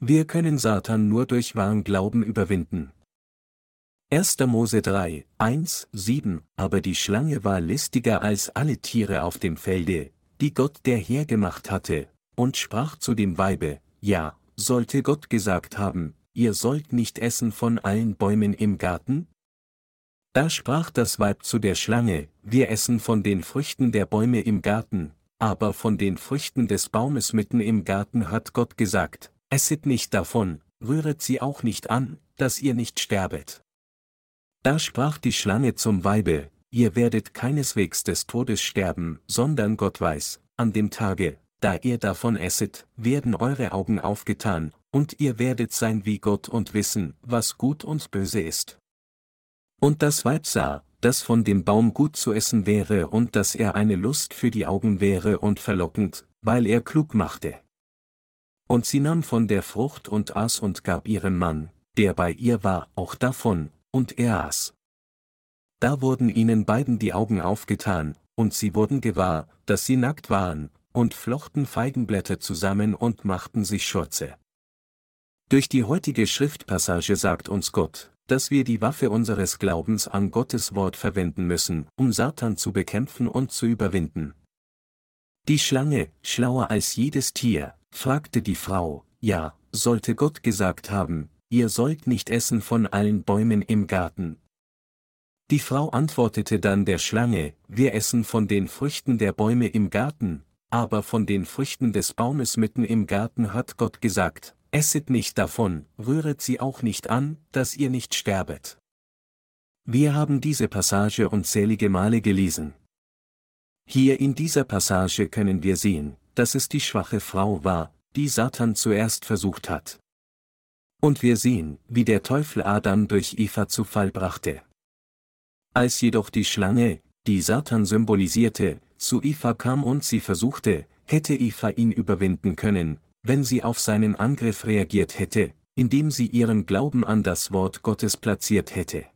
Wir können Satan nur durch wahren Glauben überwinden. 1. Mose 3, 1, 7 Aber die Schlange war listiger als alle Tiere auf dem Felde, die Gott der Herr gemacht hatte, und sprach zu dem Weibe, Ja, sollte Gott gesagt haben, ihr sollt nicht essen von allen Bäumen im Garten? Da sprach das Weib zu der Schlange, wir essen von den Früchten der Bäume im Garten, aber von den Früchten des Baumes mitten im Garten hat Gott gesagt, esset nicht davon, rühret sie auch nicht an, dass ihr nicht sterbet. Da sprach die Schlange zum Weibe, ihr werdet keineswegs des Todes sterben, sondern Gott weiß, an dem Tage, da ihr davon esset, werden eure Augen aufgetan, und ihr werdet sein wie Gott und wissen, was gut und böse ist. Und das Weib sah, dass von dem Baum gut zu essen wäre und dass er eine Lust für die Augen wäre und verlockend, weil er klug machte. Und sie nahm von der Frucht und aß und gab ihrem Mann, der bei ihr war, auch davon, und er aß. Da wurden ihnen beiden die Augen aufgetan, und sie wurden gewahr, dass sie nackt waren, und flochten Feigenblätter zusammen und machten sich Schurze. Durch die heutige Schriftpassage sagt uns Gott, dass wir die Waffe unseres Glaubens an Gottes Wort verwenden müssen, um Satan zu bekämpfen und zu überwinden. Die Schlange, schlauer als jedes Tier, fragte die Frau, ja, sollte Gott gesagt haben, ihr sollt nicht essen von allen Bäumen im Garten. Die Frau antwortete dann der Schlange, wir essen von den Früchten der Bäume im Garten, aber von den Früchten des Baumes mitten im Garten hat Gott gesagt, Esset nicht davon, rühret sie auch nicht an, dass ihr nicht sterbet. Wir haben diese Passage unzählige Male gelesen. Hier in dieser Passage können wir sehen, dass es die schwache Frau war, die Satan zuerst versucht hat. Und wir sehen, wie der Teufel Adam durch Eva zu Fall brachte. Als jedoch die Schlange, die Satan symbolisierte, zu Eva kam und sie versuchte, hätte Eva ihn überwinden können, wenn sie auf seinen Angriff reagiert hätte, indem sie ihren Glauben an das Wort Gottes platziert hätte.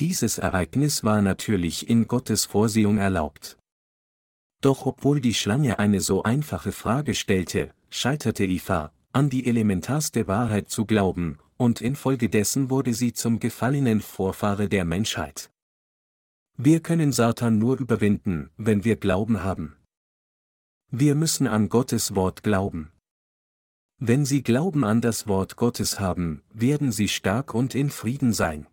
Dieses Ereignis war natürlich in Gottes Vorsehung erlaubt. Doch obwohl die Schlange eine so einfache Frage stellte, scheiterte Eva, an die elementarste Wahrheit zu glauben, und infolgedessen wurde sie zum gefallenen Vorfahre der Menschheit. Wir können Satan nur überwinden, wenn wir Glauben haben. Wir müssen an Gottes Wort glauben. Wenn sie Glauben an das Wort Gottes haben, werden sie stark und in Frieden sein.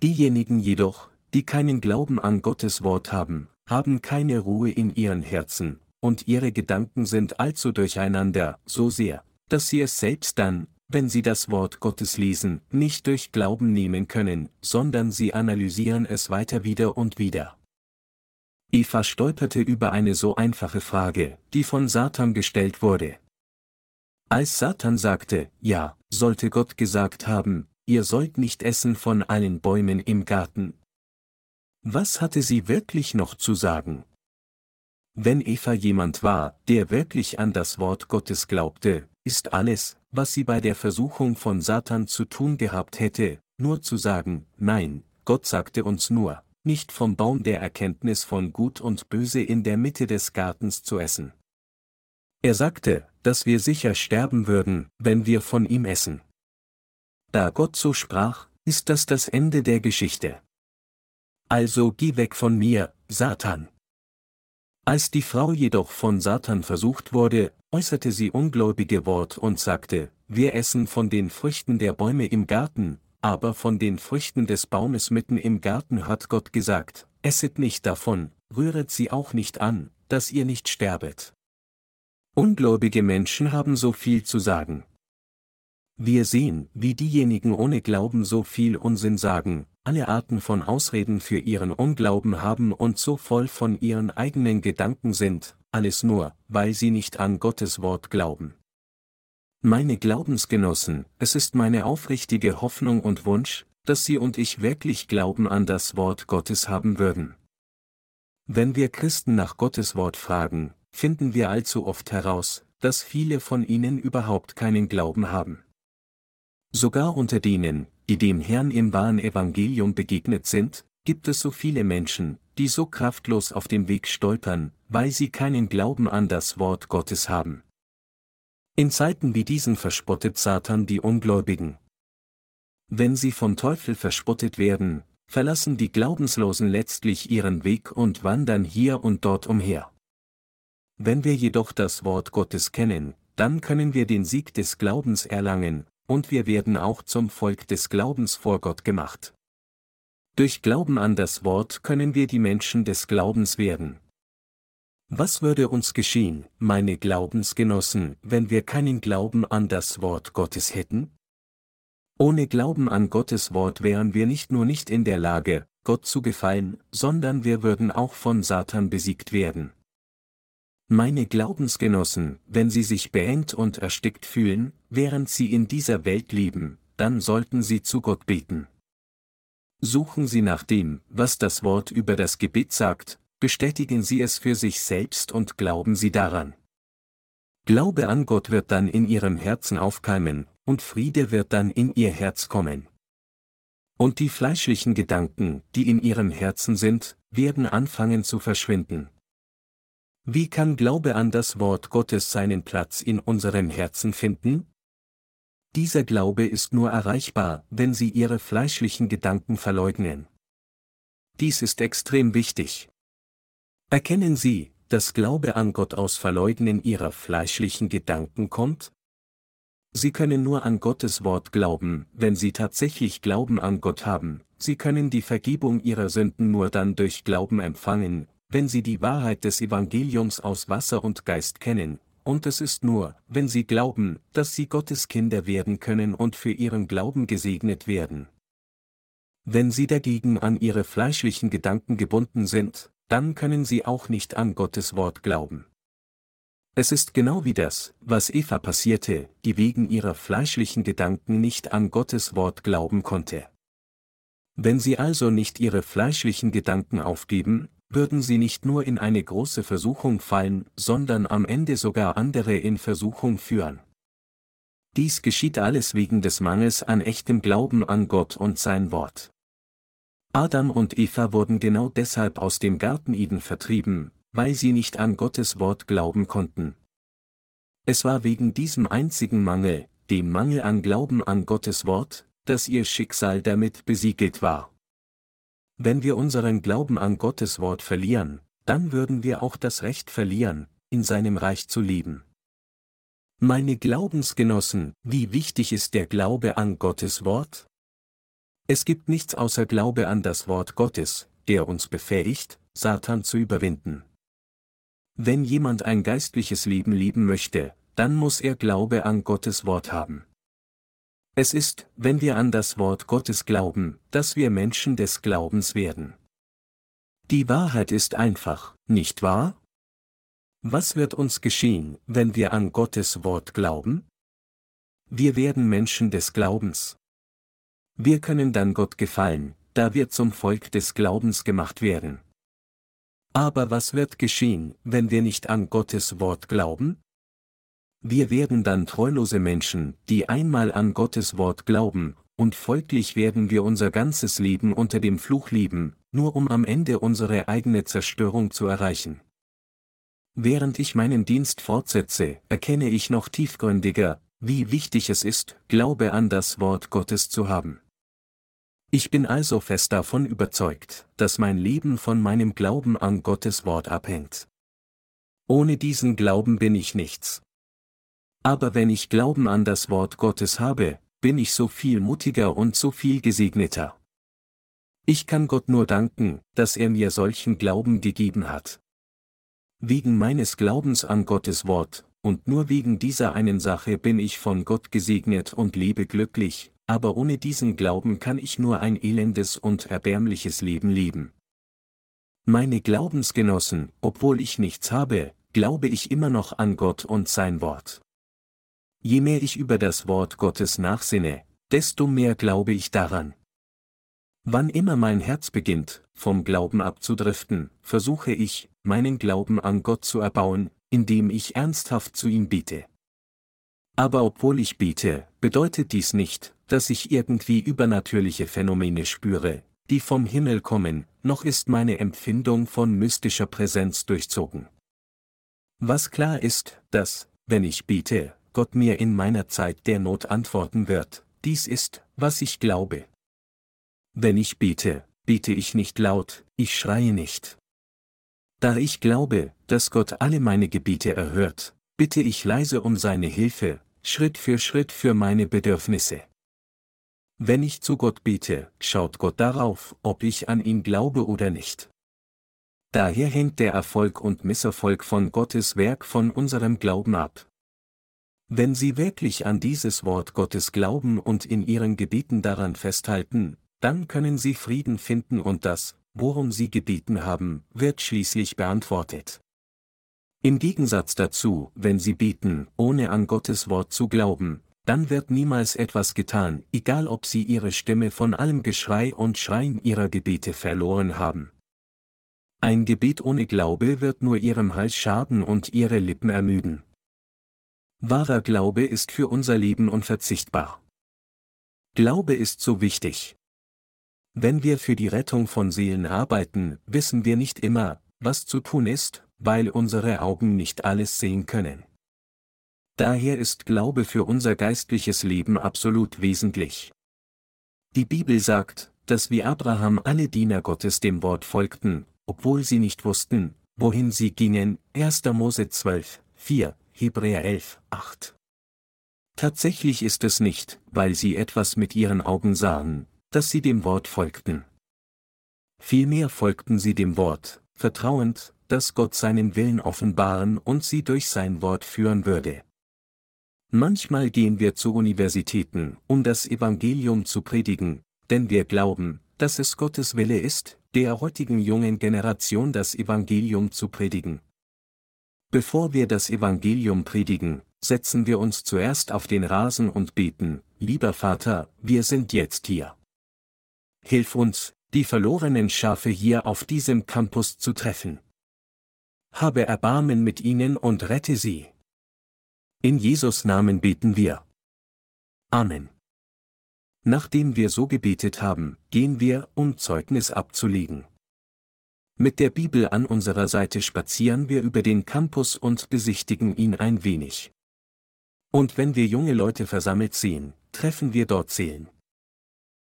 Diejenigen jedoch, die keinen Glauben an Gottes Wort haben, haben keine Ruhe in ihren Herzen, und ihre Gedanken sind allzu durcheinander, so sehr, dass sie es selbst dann, wenn sie das Wort Gottes lesen, nicht durch Glauben nehmen können, sondern sie analysieren es weiter wieder und wieder. Eva stolperte über eine so einfache Frage, die von Satan gestellt wurde. Als Satan sagte, ja, sollte Gott gesagt haben, ihr sollt nicht essen von allen Bäumen im Garten. Was hatte sie wirklich noch zu sagen? Wenn Eva jemand war, der wirklich an das Wort Gottes glaubte, ist alles, was sie bei der Versuchung von Satan zu tun gehabt hätte, nur zu sagen, nein, Gott sagte uns nur, nicht vom Baum der Erkenntnis von Gut und Böse in der Mitte des Gartens zu essen. Er sagte, dass wir sicher sterben würden, wenn wir von ihm essen. Da Gott so sprach, ist das das Ende der Geschichte. Also geh weg von mir, Satan. Als die Frau jedoch von Satan versucht wurde, äußerte sie ungläubige Wort und sagte, wir essen von den Früchten der Bäume im Garten, aber von den Früchten des Baumes mitten im Garten hat Gott gesagt, esset nicht davon, rühret sie auch nicht an, dass ihr nicht sterbet. Ungläubige Menschen haben so viel zu sagen. Wir sehen, wie diejenigen ohne Glauben so viel Unsinn sagen, alle Arten von Ausreden für ihren Unglauben haben und so voll von ihren eigenen Gedanken sind, alles nur, weil sie nicht an Gottes Wort glauben. Meine Glaubensgenossen, es ist meine aufrichtige Hoffnung und Wunsch, dass Sie und ich wirklich Glauben an das Wort Gottes haben würden. Wenn wir Christen nach Gottes Wort fragen, finden wir allzu oft heraus, dass viele von ihnen überhaupt keinen Glauben haben. Sogar unter denen, die dem Herrn im wahren Evangelium begegnet sind, gibt es so viele Menschen, die so kraftlos auf dem Weg stolpern, weil sie keinen Glauben an das Wort Gottes haben. In Zeiten wie diesen verspottet Satan die Ungläubigen. Wenn sie vom Teufel verspottet werden, verlassen die Glaubenslosen letztlich ihren Weg und wandern hier und dort umher. Wenn wir jedoch das Wort Gottes kennen, dann können wir den Sieg des Glaubens erlangen, und wir werden auch zum Volk des Glaubens vor Gott gemacht. Durch Glauben an das Wort können wir die Menschen des Glaubens werden. Was würde uns geschehen, meine Glaubensgenossen, wenn wir keinen Glauben an das Wort Gottes hätten? Ohne Glauben an Gottes Wort wären wir nicht nur nicht in der Lage, Gott zu gefallen, sondern wir würden auch von Satan besiegt werden. Meine Glaubensgenossen, wenn sie sich beengt und erstickt fühlen, während sie in dieser Welt leben, dann sollten sie zu Gott beten. Suchen Sie nach dem, was das Wort über das Gebet sagt, bestätigen Sie es für sich selbst und glauben Sie daran. Glaube an Gott wird dann in Ihrem Herzen aufkeimen, und Friede wird dann in Ihr Herz kommen. Und die fleischlichen Gedanken, die in Ihrem Herzen sind, werden anfangen zu verschwinden. Wie kann Glaube an das Wort Gottes seinen Platz in unserem Herzen finden? Dieser Glaube ist nur erreichbar, wenn Sie Ihre fleischlichen Gedanken verleugnen. Dies ist extrem wichtig. Erkennen Sie, dass Glaube an Gott aus Verleugnen Ihrer fleischlichen Gedanken kommt? Sie können nur an Gottes Wort glauben, wenn Sie tatsächlich Glauben an Gott haben, Sie können die Vergebung Ihrer Sünden nur dann durch Glauben empfangen, wenn sie die Wahrheit des Evangeliums aus Wasser und Geist kennen, und es ist nur, wenn sie glauben, dass sie Gottes Kinder werden können und für ihren Glauben gesegnet werden. Wenn sie dagegen an ihre fleischlichen Gedanken gebunden sind, dann können sie auch nicht an Gottes Wort glauben. Es ist genau wie das, was Eva passierte, die wegen ihrer fleischlichen Gedanken nicht an Gottes Wort glauben konnte. Wenn sie also nicht ihre fleischlichen Gedanken aufgeben, würden sie nicht nur in eine große Versuchung fallen, sondern am Ende sogar andere in Versuchung führen. Dies geschieht alles wegen des Mangels an echtem Glauben an Gott und sein Wort. Adam und Eva wurden genau deshalb aus dem Garten Eden vertrieben, weil sie nicht an Gottes Wort glauben konnten. Es war wegen diesem einzigen Mangel, dem Mangel an Glauben an Gottes Wort, dass ihr Schicksal damit besiegelt war. Wenn wir unseren Glauben an Gottes Wort verlieren, dann würden wir auch das Recht verlieren, in seinem Reich zu leben. Meine Glaubensgenossen, wie wichtig ist der Glaube an Gottes Wort? Es gibt nichts außer Glaube an das Wort Gottes, der uns befähigt, Satan zu überwinden. Wenn jemand ein geistliches Leben leben möchte, dann muss er Glaube an Gottes Wort haben. Es ist, wenn wir an das Wort Gottes glauben, dass wir Menschen des Glaubens werden. Die Wahrheit ist einfach, nicht wahr? Was wird uns geschehen, wenn wir an Gottes Wort glauben? Wir werden Menschen des Glaubens. Wir können dann Gott gefallen, da wir zum Volk des Glaubens gemacht werden. Aber was wird geschehen, wenn wir nicht an Gottes Wort glauben? Wir werden dann treulose Menschen, die einmal an Gottes Wort glauben, und folglich werden wir unser ganzes Leben unter dem Fluch leben, nur um am Ende unsere eigene Zerstörung zu erreichen. Während ich meinen Dienst fortsetze, erkenne ich noch tiefgründiger, wie wichtig es ist, Glaube an das Wort Gottes zu haben. Ich bin also fest davon überzeugt, dass mein Leben von meinem Glauben an Gottes Wort abhängt. Ohne diesen Glauben bin ich nichts. Aber wenn ich Glauben an das Wort Gottes habe, bin ich so viel mutiger und so viel gesegneter. Ich kann Gott nur danken, dass er mir solchen Glauben gegeben hat. Wegen meines Glaubens an Gottes Wort, und nur wegen dieser einen Sache bin ich von Gott gesegnet und lebe glücklich, aber ohne diesen Glauben kann ich nur ein elendes und erbärmliches Leben leben. Meine Glaubensgenossen, obwohl ich nichts habe, glaube ich immer noch an Gott und sein Wort. Je mehr ich über das Wort Gottes nachsinne, desto mehr glaube ich daran. Wann immer mein Herz beginnt, vom Glauben abzudriften, versuche ich, meinen Glauben an Gott zu erbauen, indem ich ernsthaft zu ihm bete. Aber obwohl ich bete, bedeutet dies nicht, dass ich irgendwie übernatürliche Phänomene spüre, die vom Himmel kommen, noch ist meine Empfindung von mystischer Präsenz durchzogen. Was klar ist, dass, wenn ich bete, Gott mir in meiner Zeit der Not antworten wird, dies ist, was ich glaube. Wenn ich bete, bete ich nicht laut, ich schreie nicht. Da ich glaube, dass Gott alle meine Gebete erhört, bitte ich leise um seine Hilfe, Schritt für Schritt für meine Bedürfnisse. Wenn ich zu Gott bete, schaut Gott darauf, ob ich an ihn glaube oder nicht. Daher hängt der Erfolg und Misserfolg von Gottes Werk von unserem Glauben ab. Wenn Sie wirklich an dieses Wort Gottes glauben und in Ihren Gebeten daran festhalten, dann können Sie Frieden finden und das, worum Sie gebeten haben, wird schließlich beantwortet. Im Gegensatz dazu, wenn Sie beten, ohne an Gottes Wort zu glauben, dann wird niemals etwas getan, egal ob Sie Ihre Stimme von allem Geschrei und Schreien Ihrer Gebete verloren haben. Ein Gebet ohne Glaube wird nur Ihrem Hals schaden und Ihre Lippen ermüden. Wahrer Glaube ist für unser Leben unverzichtbar. Glaube ist so wichtig. Wenn wir für die Rettung von Seelen arbeiten, wissen wir nicht immer, was zu tun ist, weil unsere Augen nicht alles sehen können. Daher ist Glaube für unser geistliches Leben absolut wesentlich. Die Bibel sagt, dass wie Abraham alle Diener Gottes dem Wort folgten, obwohl sie nicht wussten, wohin sie gingen, 1. Mose 12, 4, Hebräer 11, 8. Tatsächlich ist es nicht, weil sie etwas mit ihren Augen sahen, dass sie dem Wort folgten. Vielmehr folgten sie dem Wort, vertrauend, dass Gott seinen Willen offenbaren und sie durch sein Wort führen würde. Manchmal gehen wir zu Universitäten, um das Evangelium zu predigen, denn wir glauben, dass es Gottes Wille ist, der heutigen jungen Generation das Evangelium zu predigen. Bevor wir das Evangelium predigen, setzen wir uns zuerst auf den Rasen und beten, lieber Vater, wir sind jetzt hier. Hilf uns, die verlorenen Schafe hier auf diesem Campus zu treffen. Habe Erbarmen mit ihnen und rette sie. In Jesus Namen beten wir. Amen. Nachdem wir so gebetet haben, gehen wir, um Zeugnis abzulegen. Mit der Bibel an unserer Seite spazieren wir über den Campus und besichtigen ihn ein wenig. Und wenn wir junge Leute versammelt sehen, treffen wir dort Seelen.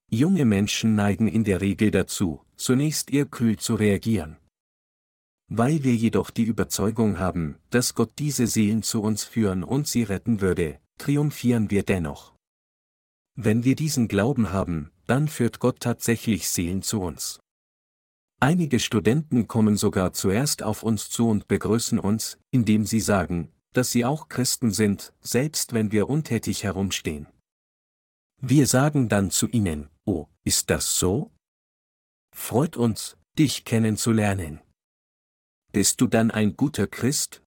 Junge Menschen neigen in der Regel dazu, zunächst eher kühl zu reagieren. Weil wir jedoch die Überzeugung haben, dass Gott diese Seelen zu uns führen und sie retten würde, triumphieren wir dennoch. Wenn wir diesen Glauben haben, dann führt Gott tatsächlich Seelen zu uns. Einige Studenten kommen sogar zuerst auf uns zu und begrüßen uns, indem sie sagen, dass sie auch Christen sind, selbst wenn wir untätig herumstehen. Wir sagen dann zu ihnen, oh, ist das so? Freut uns, dich kennenzulernen. Bist du dann ein guter Christ?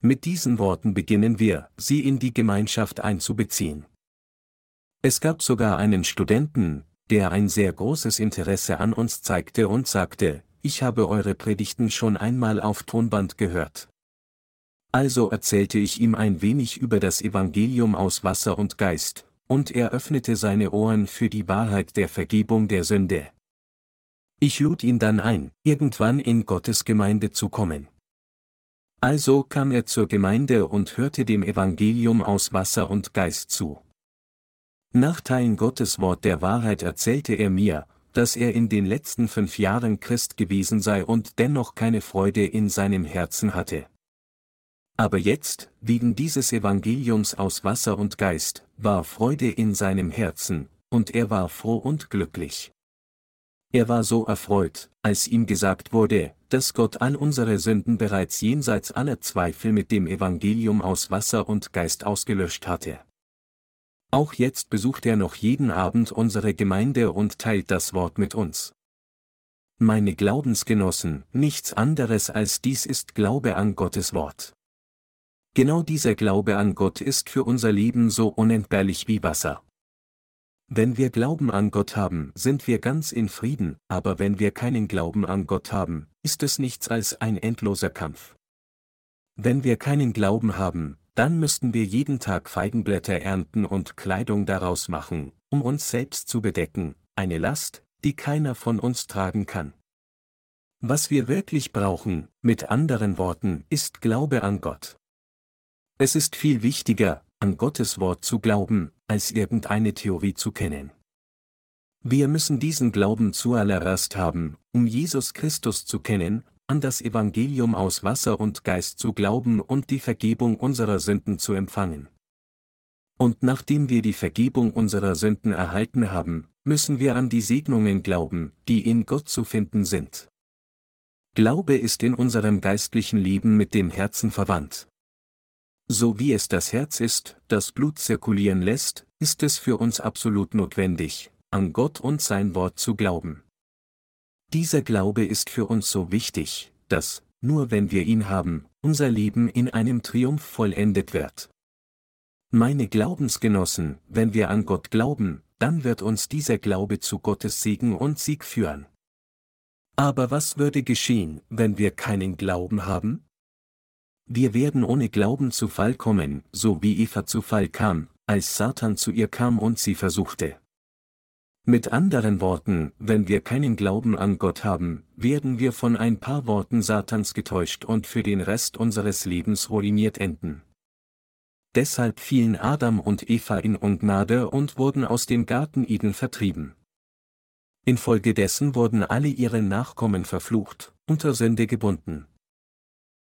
Mit diesen Worten beginnen wir, sie in die Gemeinschaft einzubeziehen. Es gab sogar einen Studenten, der ein sehr großes Interesse an uns zeigte und sagte, ich habe eure Predigten schon einmal auf Tonband gehört. Also erzählte ich ihm ein wenig über das Evangelium aus Wasser und Geist, und er öffnete seine Ohren für die Wahrheit der Vergebung der Sünde. Ich lud ihn dann ein, irgendwann in Gottes Gemeinde zu kommen. Also kam er zur Gemeinde und hörte dem Evangelium aus Wasser und Geist zu. Nach Teilen Gottes Wort der Wahrheit erzählte er mir, dass er in den letzten fünf Jahren Christ gewesen sei und dennoch keine Freude in seinem Herzen hatte. Aber jetzt, wegen dieses Evangeliums aus Wasser und Geist, war Freude in seinem Herzen, und er war froh und glücklich. Er war so erfreut, als ihm gesagt wurde, dass Gott all unsere Sünden bereits jenseits aller Zweifel mit dem Evangelium aus Wasser und Geist ausgelöscht hatte. Auch jetzt besucht er noch jeden Abend unsere Gemeinde und teilt das Wort mit uns. Meine Glaubensgenossen, nichts anderes als dies ist Glaube an Gottes Wort. Genau dieser Glaube an Gott ist für unser Leben so unentbehrlich wie Wasser. Wenn wir Glauben an Gott haben, sind wir ganz in Frieden, aber wenn wir keinen Glauben an Gott haben, ist es nichts als ein endloser Kampf. Wenn wir keinen Glauben haben, dann müssten wir jeden Tag Feigenblätter ernten und Kleidung daraus machen, um uns selbst zu bedecken, eine Last, die keiner von uns tragen kann. Was wir wirklich brauchen, mit anderen Worten, ist Glaube an Gott. Es ist viel wichtiger, an Gottes Wort zu glauben, als irgendeine Theorie zu kennen. Wir müssen diesen Glauben zuallererst haben, um Jesus Christus zu kennen, an das Evangelium aus Wasser und Geist zu glauben und die Vergebung unserer Sünden zu empfangen. Und nachdem wir die Vergebung unserer Sünden erhalten haben, müssen wir an die Segnungen glauben, die in Gott zu finden sind. Glaube ist in unserem geistlichen Leben mit dem Herzen verwandt. So wie es das Herz ist, das Blut zirkulieren lässt, ist es für uns absolut notwendig, an Gott und sein Wort zu glauben. Dieser Glaube ist für uns so wichtig, dass, nur wenn wir ihn haben, unser Leben in einem Triumph vollendet wird. Meine Glaubensgenossen, wenn wir an Gott glauben, dann wird uns dieser Glaube zu Gottes Segen und Sieg führen. Aber was würde geschehen, wenn wir keinen Glauben haben? Wir werden ohne Glauben zu Fall kommen, so wie Eva zu Fall kam, als Satan zu ihr kam und sie versuchte. Mit anderen Worten, wenn wir keinen Glauben an Gott haben, werden wir von ein paar Worten Satans getäuscht und für den Rest unseres Lebens ruiniert enden. Deshalb fielen Adam und Eva in Ungnade und wurden aus dem Garten Eden vertrieben. Infolgedessen wurden alle ihre Nachkommen verflucht, unter Sünde gebunden.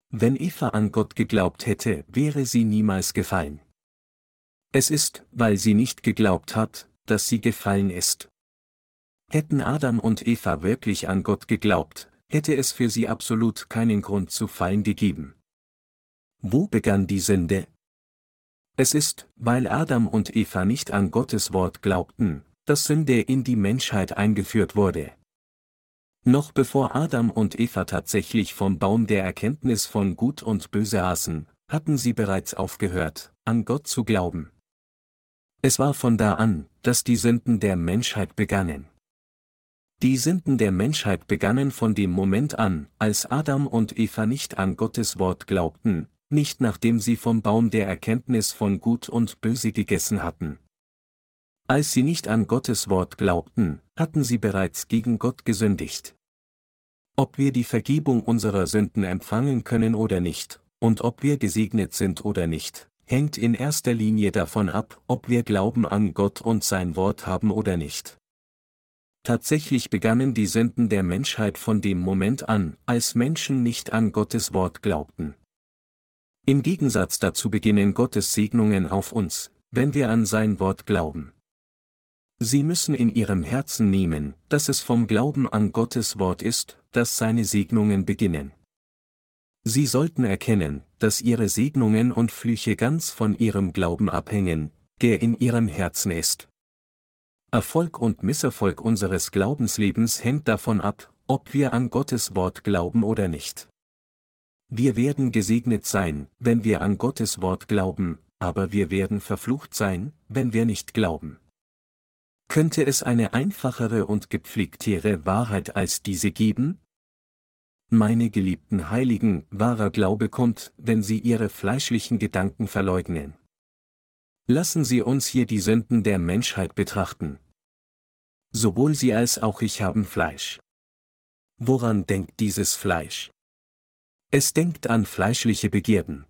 Wenn Eva an Gott geglaubt hätte, wäre sie niemals gefallen. Es ist, weil sie nicht geglaubt hat, dass sie gefallen ist. Hätten Adam und Eva wirklich an Gott geglaubt, hätte es für sie absolut keinen Grund zu fallen gegeben. Wo begann die Sünde? Es ist, weil Adam und Eva nicht an Gottes Wort glaubten, dass Sünde in die Menschheit eingeführt wurde. Noch bevor Adam und Eva tatsächlich vom Baum der Erkenntnis von Gut und Böse aßen, hatten sie bereits aufgehört, an Gott zu glauben. Es war von da an, dass die Sünden der Menschheit begannen. Die Sünden der Menschheit begannen von dem Moment an, als Adam und Eva nicht an Gottes Wort glaubten, nicht nachdem sie vom Baum der Erkenntnis von Gut und Böse gegessen hatten. Als sie nicht an Gottes Wort glaubten, hatten sie bereits gegen Gott gesündigt. Ob wir die Vergebung unserer Sünden empfangen können oder nicht, und ob wir gesegnet sind oder nicht, hängt in erster Linie davon ab, ob wir Glauben an Gott und sein Wort haben oder nicht. Tatsächlich begannen die Sünden der Menschheit von dem Moment an, als Menschen nicht an Gottes Wort glaubten. Im Gegensatz dazu beginnen Gottes Segnungen auf uns, wenn wir an sein Wort glauben. Sie müssen in ihrem Herzen nehmen, dass es vom Glauben an Gottes Wort ist, dass seine Segnungen beginnen. Sie sollten erkennen, dass ihre Segnungen und Flüche ganz von ihrem Glauben abhängen, der in ihrem Herzen ist. Erfolg und Misserfolg unseres Glaubenslebens hängt davon ab, ob wir an Gottes Wort glauben oder nicht. Wir werden gesegnet sein, wenn wir an Gottes Wort glauben, aber wir werden verflucht sein, wenn wir nicht glauben. Könnte es eine einfachere und gepflegtere Wahrheit als diese geben? Meine geliebten Heiligen, wahrer Glaube kommt, wenn sie ihre fleischlichen Gedanken verleugnen. Lassen Sie uns hier die Sünden der Menschheit betrachten. Sowohl Sie als auch ich haben Fleisch. Woran denkt dieses Fleisch? Es denkt an fleischliche Begierden.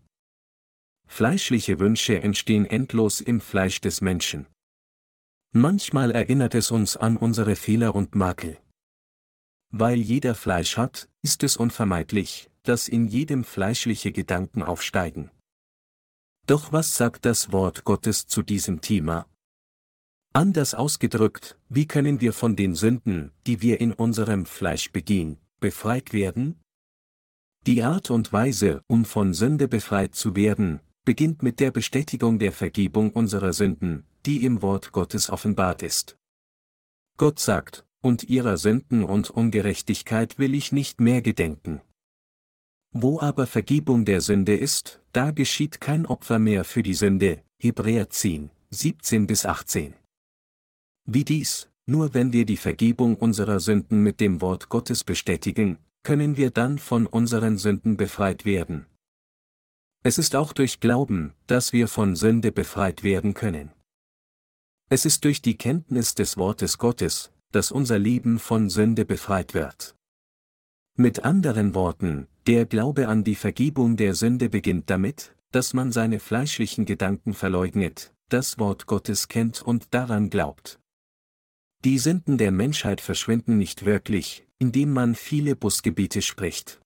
Fleischliche Wünsche entstehen endlos im Fleisch des Menschen. Manchmal erinnert es uns an unsere Fehler und Makel. Weil jeder Fleisch hat, ist es unvermeidlich, dass in jedem fleischliche Gedanken aufsteigen. Doch was sagt das Wort Gottes zu diesem Thema? Anders ausgedrückt, wie können wir von den Sünden, die wir in unserem Fleisch begehen, befreit werden? Die Art und Weise, um von Sünde befreit zu werden, beginnt mit der Bestätigung der Vergebung unserer Sünden, die im Wort Gottes offenbart ist. Gott sagt, und ihrer Sünden und Ungerechtigkeit will ich nicht mehr gedenken. Wo aber Vergebung der Sünde ist, da geschieht kein Opfer mehr für die Sünde, Hebräer 10, 17 bis 18. Wie dies, nur wenn wir die Vergebung unserer Sünden mit dem Wort Gottes bestätigen, können wir dann von unseren Sünden befreit werden. Es ist auch durch Glauben, dass wir von Sünde befreit werden können. Es ist durch die Kenntnis des Wortes Gottes, dass unser Leben von Sünde befreit wird. Mit anderen Worten, der Glaube an die Vergebung der Sünde beginnt damit, dass man seine fleischlichen Gedanken verleugnet, das Wort Gottes kennt und daran glaubt. Die Sünden der Menschheit verschwinden nicht wirklich, indem man viele Busgebiete spricht.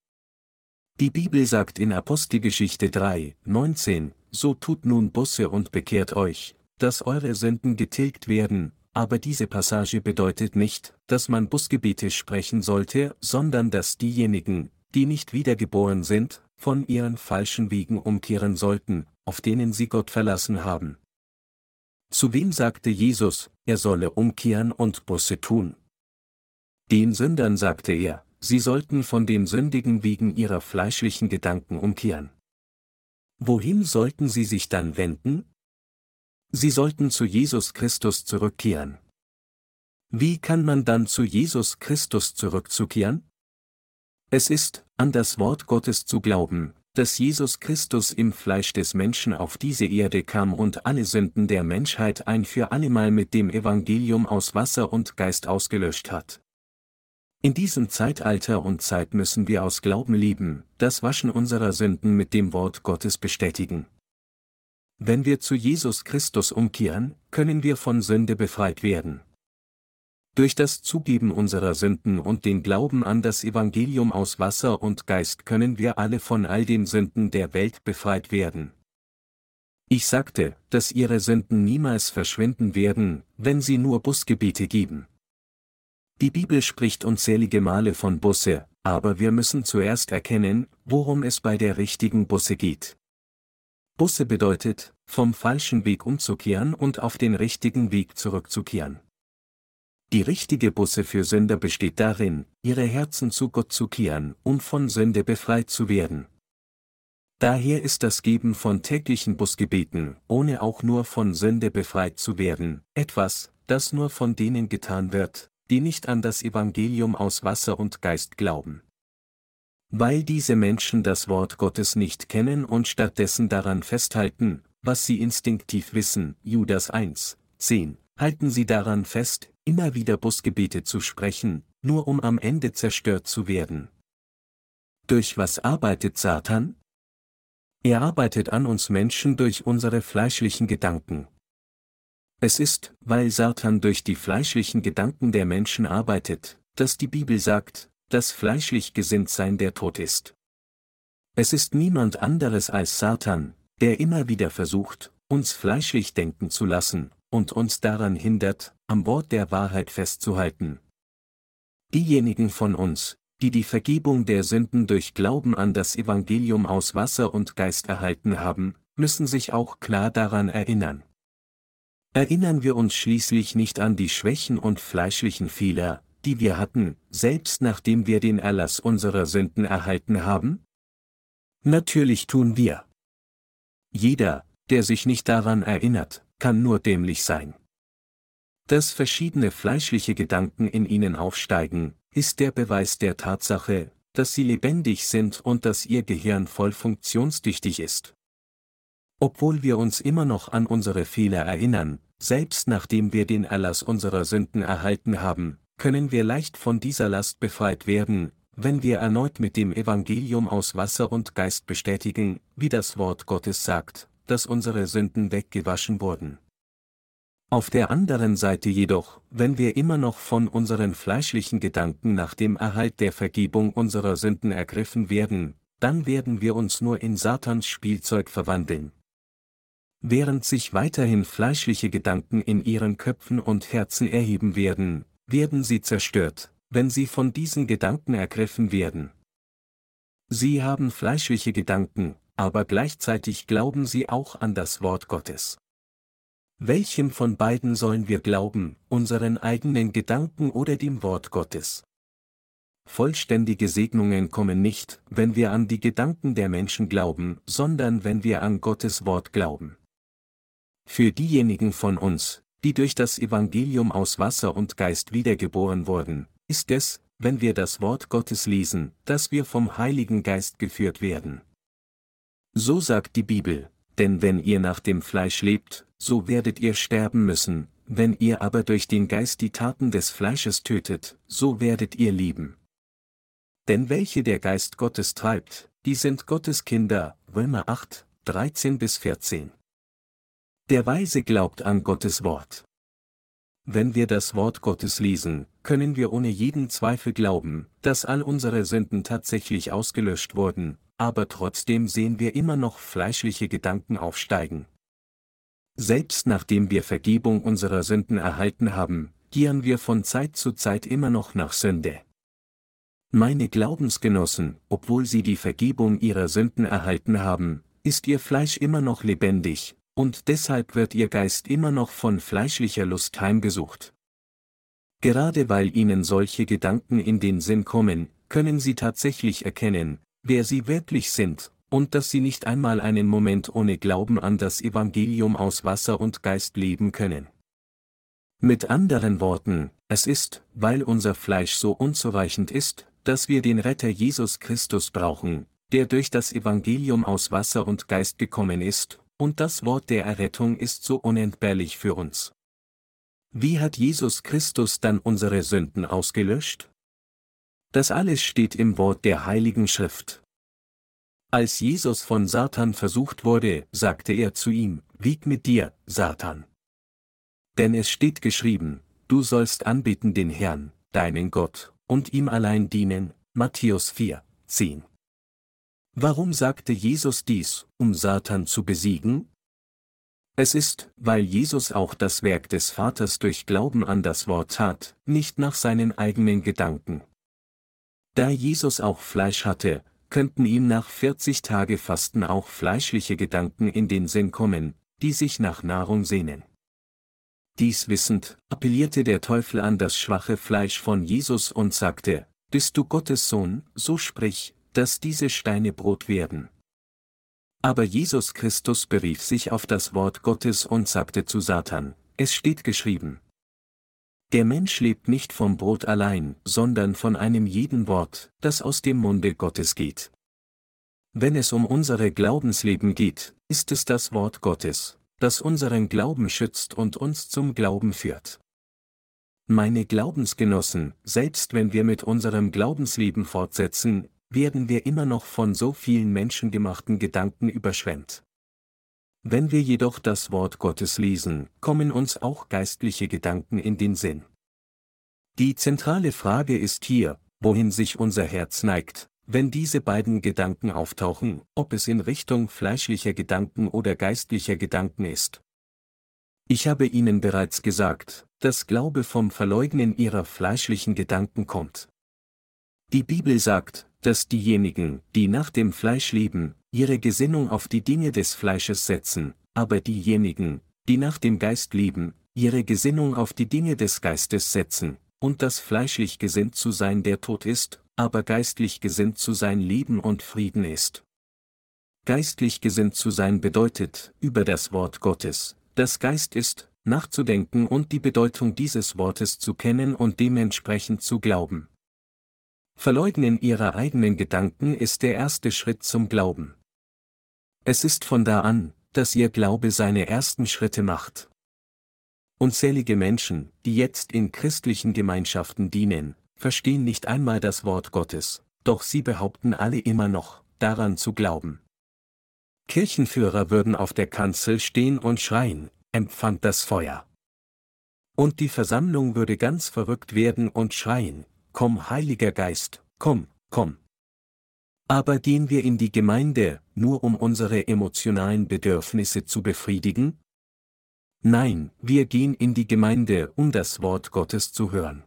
Die Bibel sagt in Apostelgeschichte 3, 19, so tut nun Busse und bekehrt euch, dass eure Sünden getilgt werden, aber diese Passage bedeutet nicht, dass man Busgebiete sprechen sollte, sondern dass diejenigen, die nicht wiedergeboren sind, von ihren falschen Wegen umkehren sollten, auf denen sie Gott verlassen haben. Zu wem sagte Jesus, er solle umkehren und Busse tun? Den Sündern sagte er, sie sollten von den sündigen wegen ihrer fleischlichen Gedanken umkehren. Wohin sollten sie sich dann wenden? Sie sollten zu Jesus Christus zurückkehren. Wie kann man dann zu Jesus Christus zurückzukehren? Es ist, an das Wort Gottes zu glauben, dass Jesus Christus im Fleisch des Menschen auf diese Erde kam und alle Sünden der Menschheit ein für allemal mit dem Evangelium aus Wasser und Geist ausgelöscht hat. In diesem Zeitalter und Zeit müssen wir aus Glauben leben, das Waschen unserer Sünden mit dem Wort Gottes bestätigen. Wenn wir zu Jesus Christus umkehren, können wir von Sünde befreit werden. Durch das Zugeben unserer Sünden und den Glauben an das Evangelium aus Wasser und Geist können wir alle von all den Sünden der Welt befreit werden. Ich sagte, dass ihre Sünden niemals verschwinden werden, wenn sie nur Busgebiete geben. Die Bibel spricht unzählige Male von Busse, aber wir müssen zuerst erkennen, worum es bei der richtigen Busse geht. Busse bedeutet, vom falschen Weg umzukehren und auf den richtigen Weg zurückzukehren. Die richtige Busse für Sünder besteht darin, ihre Herzen zu Gott zu kehren und von Sünde befreit zu werden. Daher ist das Geben von täglichen Busgebeten, ohne auch nur von Sünde befreit zu werden, etwas, das nur von denen getan wird, die nicht an das Evangelium aus Wasser und Geist glauben. Weil diese Menschen das Wort Gottes nicht kennen und stattdessen daran festhalten, was sie instinktiv wissen, Judas 1, 10, halten sie daran fest, immer wieder Busgebete zu sprechen, nur um am Ende zerstört zu werden. Durch was arbeitet Satan? Er arbeitet an uns Menschen durch unsere fleischlichen Gedanken. Es ist, weil Satan durch die fleischlichen Gedanken der Menschen arbeitet, dass die Bibel sagt, dass fleischlich gesinnt sein der Tod ist. Es ist niemand anderes als Satan, der immer wieder versucht, uns fleischlich denken zu lassen, und uns daran hindert, am Wort der Wahrheit festzuhalten. Diejenigen von uns, die die Vergebung der Sünden durch Glauben an das Evangelium aus Wasser und Geist erhalten haben, müssen sich auch klar daran erinnern. Erinnern wir uns schließlich nicht an die Schwächen und fleischlichen Fehler, die wir hatten, selbst nachdem wir den Erlass unserer Sünden erhalten haben? Natürlich tun wir. Jeder, der sich nicht daran erinnert, kann nur dämlich sein. Dass verschiedene fleischliche Gedanken in ihnen aufsteigen, ist der Beweis der Tatsache, dass sie lebendig sind und dass ihr Gehirn voll funktionstüchtig ist. Obwohl wir uns immer noch an unsere Fehler erinnern, selbst nachdem wir den Erlass unserer Sünden erhalten haben, können wir leicht von dieser Last befreit werden, wenn wir erneut mit dem Evangelium aus Wasser und Geist bestätigen, wie das Wort Gottes sagt, dass unsere Sünden weggewaschen wurden. Auf der anderen Seite jedoch, wenn wir immer noch von unseren fleischlichen Gedanken nach dem Erhalt der Vergebung unserer Sünden ergriffen werden, dann werden wir uns nur in Satans Spielzeug verwandeln. Während sich weiterhin fleischliche Gedanken in ihren Köpfen und Herzen erheben werden, werden sie zerstört, wenn sie von diesen Gedanken ergriffen werden. Sie haben fleischliche Gedanken, aber gleichzeitig glauben sie auch an das Wort Gottes. Welchem von beiden sollen wir glauben, unseren eigenen Gedanken oder dem Wort Gottes? Vollständige Segnungen kommen nicht, wenn wir an die Gedanken der Menschen glauben, sondern wenn wir an Gottes Wort glauben. Für diejenigen von uns, die durch das Evangelium aus Wasser und Geist wiedergeboren wurden, ist es, wenn wir das Wort Gottes lesen, dass wir vom Heiligen Geist geführt werden. So sagt die Bibel, denn wenn ihr nach dem Fleisch lebt, so werdet ihr sterben müssen, wenn ihr aber durch den Geist die Taten des Fleisches tötet, so werdet ihr lieben. Denn welche der Geist Gottes treibt, die sind Gottes Kinder, Römer 8, 13 bis 14. Der Weise glaubt an Gottes Wort. Wenn wir das Wort Gottes lesen, können wir ohne jeden Zweifel glauben, dass all unsere Sünden tatsächlich ausgelöscht wurden, aber trotzdem sehen wir immer noch fleischliche Gedanken aufsteigen. Selbst nachdem wir Vergebung unserer Sünden erhalten haben, gieren wir von Zeit zu Zeit immer noch nach Sünde. Meine Glaubensgenossen, obwohl sie die Vergebung ihrer Sünden erhalten haben, ist ihr Fleisch immer noch lebendig, und deshalb wird ihr Geist immer noch von fleischlicher Lust heimgesucht. Gerade weil ihnen solche Gedanken in den Sinn kommen, können sie tatsächlich erkennen, wer sie wirklich sind, und dass sie nicht einmal einen Moment ohne Glauben an das Evangelium aus Wasser und Geist leben können. Mit anderen Worten, es ist, weil unser Fleisch so unzureichend ist, dass wir den Retter Jesus Christus brauchen, der durch das Evangelium aus Wasser und Geist gekommen ist, und das Wort der Errettung ist so unentbehrlich für uns. Wie hat Jesus Christus dann unsere Sünden ausgelöscht? Das alles steht im Wort der Heiligen Schrift. Als Jesus von Satan versucht wurde, sagte er zu ihm, Wieg mit dir, Satan. Denn es steht geschrieben, du sollst anbeten den Herrn, deinen Gott, und ihm allein dienen, Matthäus 4, 10. Warum sagte Jesus dies, um Satan zu besiegen? Es ist, weil Jesus auch das Werk des Vaters durch Glauben an das Wort tat, nicht nach seinen eigenen Gedanken. Da Jesus auch Fleisch hatte, könnten ihm nach 40 Tage Fasten auch fleischliche Gedanken in den Sinn kommen, die sich nach Nahrung sehnen. Dies wissend, appellierte der Teufel an das schwache Fleisch von Jesus und sagte, Bist du Gottes Sohn, so sprich, dass diese Steine Brot werden. Aber Jesus Christus berief sich auf das Wort Gottes und sagte zu Satan, es steht geschrieben. Der Mensch lebt nicht vom Brot allein, sondern von einem jeden Wort, das aus dem Munde Gottes geht. Wenn es um unsere Glaubensleben geht, ist es das Wort Gottes, das unseren Glauben schützt und uns zum Glauben führt. Meine Glaubensgenossen, selbst wenn wir mit unserem Glaubensleben fortsetzen, werden wir immer noch von so vielen menschengemachten Gedanken überschwemmt. Wenn wir jedoch das Wort Gottes lesen, kommen uns auch geistliche Gedanken in den Sinn. Die zentrale Frage ist hier, wohin sich unser Herz neigt, wenn diese beiden Gedanken auftauchen, ob es in Richtung fleischlicher Gedanken oder geistlicher Gedanken ist. Ich habe Ihnen bereits gesagt, dass Glaube vom Verleugnen ihrer fleischlichen Gedanken kommt. Die Bibel sagt, dass diejenigen, die nach dem Fleisch leben, ihre Gesinnung auf die Dinge des Fleisches setzen, aber diejenigen, die nach dem Geist leben, ihre Gesinnung auf die Dinge des Geistes setzen, und das fleischlich gesinnt zu sein der Tod ist, aber geistlich gesinnt zu sein Leben und Frieden ist. Geistlich gesinnt zu sein bedeutet, über das Wort Gottes, das Geist ist, nachzudenken und die Bedeutung dieses Wortes zu kennen und dementsprechend zu glauben. Verleugnen ihrer eigenen Gedanken ist der erste Schritt zum Glauben. Es ist von da an, dass ihr Glaube seine ersten Schritte macht. Unzählige Menschen, die jetzt in christlichen Gemeinschaften dienen, verstehen nicht einmal das Wort Gottes, doch sie behaupten alle immer noch, daran zu glauben. Kirchenführer würden auf der Kanzel stehen und schreien, empfand das Feuer. Und die Versammlung würde ganz verrückt werden und schreien, Komm Heiliger Geist, komm, komm. Aber gehen wir in die Gemeinde, nur um unsere emotionalen Bedürfnisse zu befriedigen? Nein, wir gehen in die Gemeinde, um das Wort Gottes zu hören.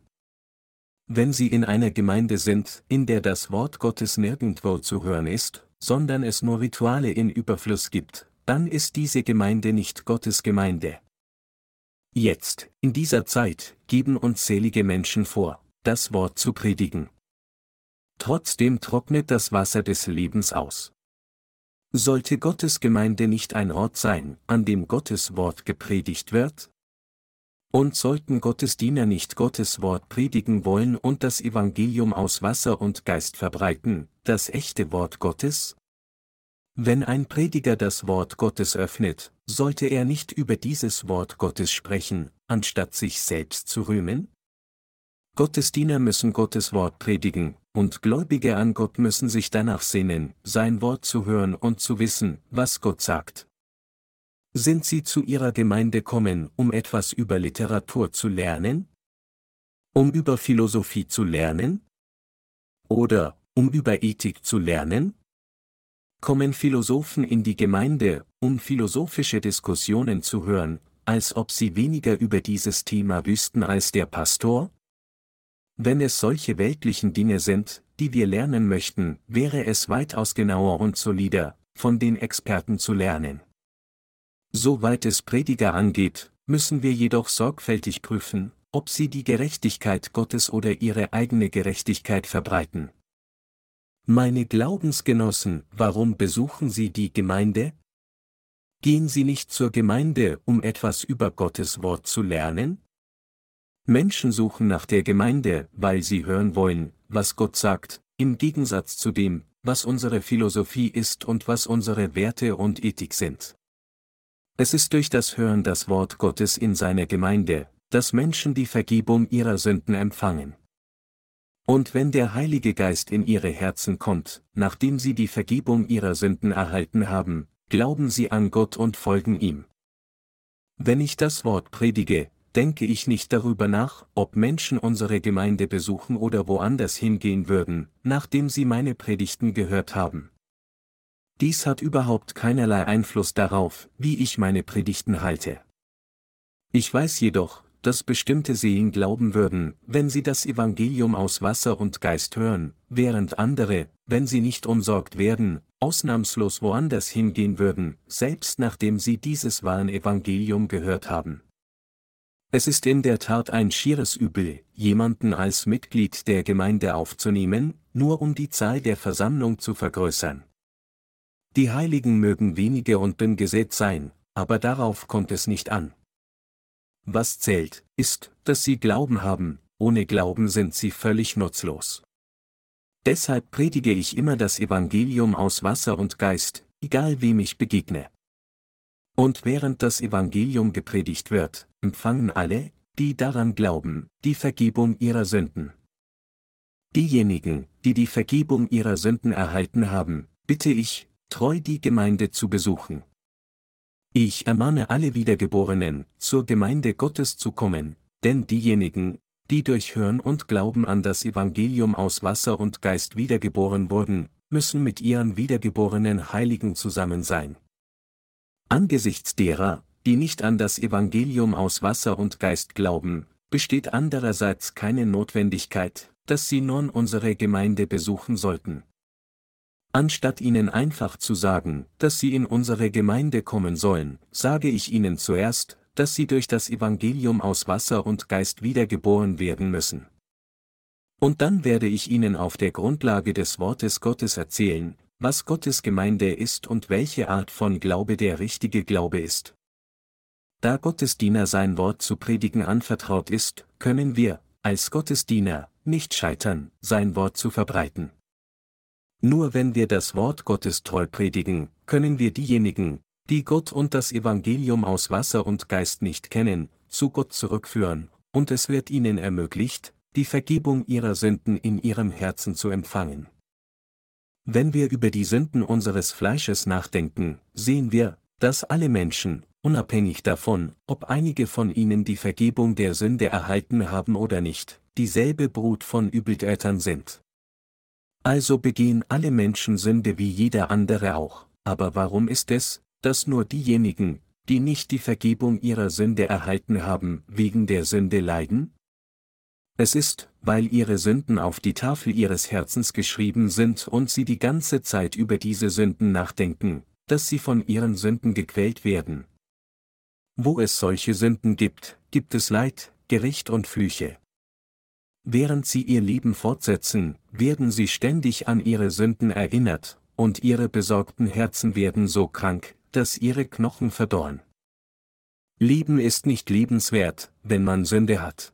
Wenn Sie in einer Gemeinde sind, in der das Wort Gottes nirgendwo zu hören ist, sondern es nur Rituale in Überfluss gibt, dann ist diese Gemeinde nicht Gottes Gemeinde. Jetzt, in dieser Zeit, geben unzählige Menschen vor, das Wort zu predigen. Trotzdem trocknet das Wasser des Lebens aus. Sollte Gottes Gemeinde nicht ein Ort sein, an dem Gottes Wort gepredigt wird? Und sollten Gottes Diener nicht Gottes Wort predigen wollen und das Evangelium aus Wasser und Geist verbreiten, das echte Wort Gottes? Wenn ein Prediger das Wort Gottes öffnet, sollte er nicht über dieses Wort Gottes sprechen, anstatt sich selbst zu rühmen? Gottesdiener müssen Gottes Wort predigen, und Gläubige an Gott müssen sich danach sehnen, sein Wort zu hören und zu wissen, was Gott sagt. Sind Sie zu Ihrer Gemeinde kommen, um etwas über Literatur zu lernen? Um über Philosophie zu lernen? Oder, um über Ethik zu lernen? Kommen Philosophen in die Gemeinde, um philosophische Diskussionen zu hören, als ob sie weniger über dieses Thema wüssten als der Pastor? Wenn es solche weltlichen Dinge sind, die wir lernen möchten, wäre es weitaus genauer und solider, von den Experten zu lernen. Soweit es Prediger angeht, müssen wir jedoch sorgfältig prüfen, ob sie die Gerechtigkeit Gottes oder ihre eigene Gerechtigkeit verbreiten. Meine Glaubensgenossen, warum besuchen Sie die Gemeinde? Gehen Sie nicht zur Gemeinde, um etwas über Gottes Wort zu lernen? Menschen suchen nach der Gemeinde, weil sie hören wollen, was Gott sagt, im Gegensatz zu dem, was unsere Philosophie ist und was unsere Werte und Ethik sind. Es ist durch das Hören das Wort Gottes in seiner Gemeinde, dass Menschen die Vergebung ihrer Sünden empfangen. Und wenn der Heilige Geist in ihre Herzen kommt, nachdem sie die Vergebung ihrer Sünden erhalten haben, glauben sie an Gott und folgen ihm. Wenn ich das Wort predige, denke ich nicht darüber nach, ob Menschen unsere Gemeinde besuchen oder woanders hingehen würden, nachdem sie meine Predigten gehört haben. Dies hat überhaupt keinerlei Einfluss darauf, wie ich meine Predigten halte. Ich weiß jedoch, dass bestimmte Seelen glauben würden, wenn sie das Evangelium aus Wasser und Geist hören, während andere, wenn sie nicht umsorgt werden, ausnahmslos woanders hingehen würden, selbst nachdem sie dieses wahre Evangelium gehört haben. Es ist in der Tat ein schieres Übel, jemanden als Mitglied der Gemeinde aufzunehmen, nur um die Zahl der Versammlung zu vergrößern. Die Heiligen mögen wenige und dünn gesät sein, aber darauf kommt es nicht an. Was zählt, ist, dass sie Glauben haben, ohne Glauben sind sie völlig nutzlos. Deshalb predige ich immer das Evangelium aus Wasser und Geist, egal wem ich begegne. Und während das Evangelium gepredigt wird, empfangen alle, die daran glauben, die Vergebung ihrer Sünden. Diejenigen, die die Vergebung ihrer Sünden erhalten haben, bitte ich, treu die Gemeinde zu besuchen. Ich ermahne alle Wiedergeborenen, zur Gemeinde Gottes zu kommen, denn diejenigen, die durch Hören und Glauben an das Evangelium aus Wasser und Geist wiedergeboren wurden, müssen mit ihren wiedergeborenen Heiligen zusammen sein. Angesichts derer, die nicht an das Evangelium aus Wasser und Geist glauben, besteht andererseits keine Notwendigkeit, dass sie nun unsere Gemeinde besuchen sollten. Anstatt ihnen einfach zu sagen, dass sie in unsere Gemeinde kommen sollen, sage ich ihnen zuerst, dass sie durch das Evangelium aus Wasser und Geist wiedergeboren werden müssen. Und dann werde ich ihnen auf der Grundlage des Wortes Gottes erzählen, was Gottes Gemeinde ist und welche Art von Glaube der richtige Glaube ist. Da Gottesdiener sein Wort zu predigen anvertraut ist, können wir, als Gottesdiener, nicht scheitern, sein Wort zu verbreiten. Nur wenn wir das Wort Gottes treu predigen, können wir diejenigen, die Gott und das Evangelium aus Wasser und Geist nicht kennen, zu Gott zurückführen, und es wird ihnen ermöglicht, die Vergebung ihrer Sünden in ihrem Herzen zu empfangen. Wenn wir über die Sünden unseres Fleisches nachdenken, sehen wir, dass alle Menschen, unabhängig davon, ob einige von ihnen die Vergebung der Sünde erhalten haben oder nicht, dieselbe Brut von Übeltätern sind. Also begehen alle Menschen Sünde wie jeder andere auch, aber warum ist es, dass nur diejenigen, die nicht die Vergebung ihrer Sünde erhalten haben, wegen der Sünde leiden? Es ist, weil ihre Sünden auf die Tafel ihres Herzens geschrieben sind und sie die ganze Zeit über diese Sünden nachdenken, dass sie von ihren Sünden gequält werden. Wo es solche Sünden gibt, gibt es Leid, Gericht und Flüche. Während sie ihr Leben fortsetzen, werden sie ständig an ihre Sünden erinnert, und ihre besorgten Herzen werden so krank, dass ihre Knochen verdorren. Leben ist nicht lebenswert, wenn man Sünde hat.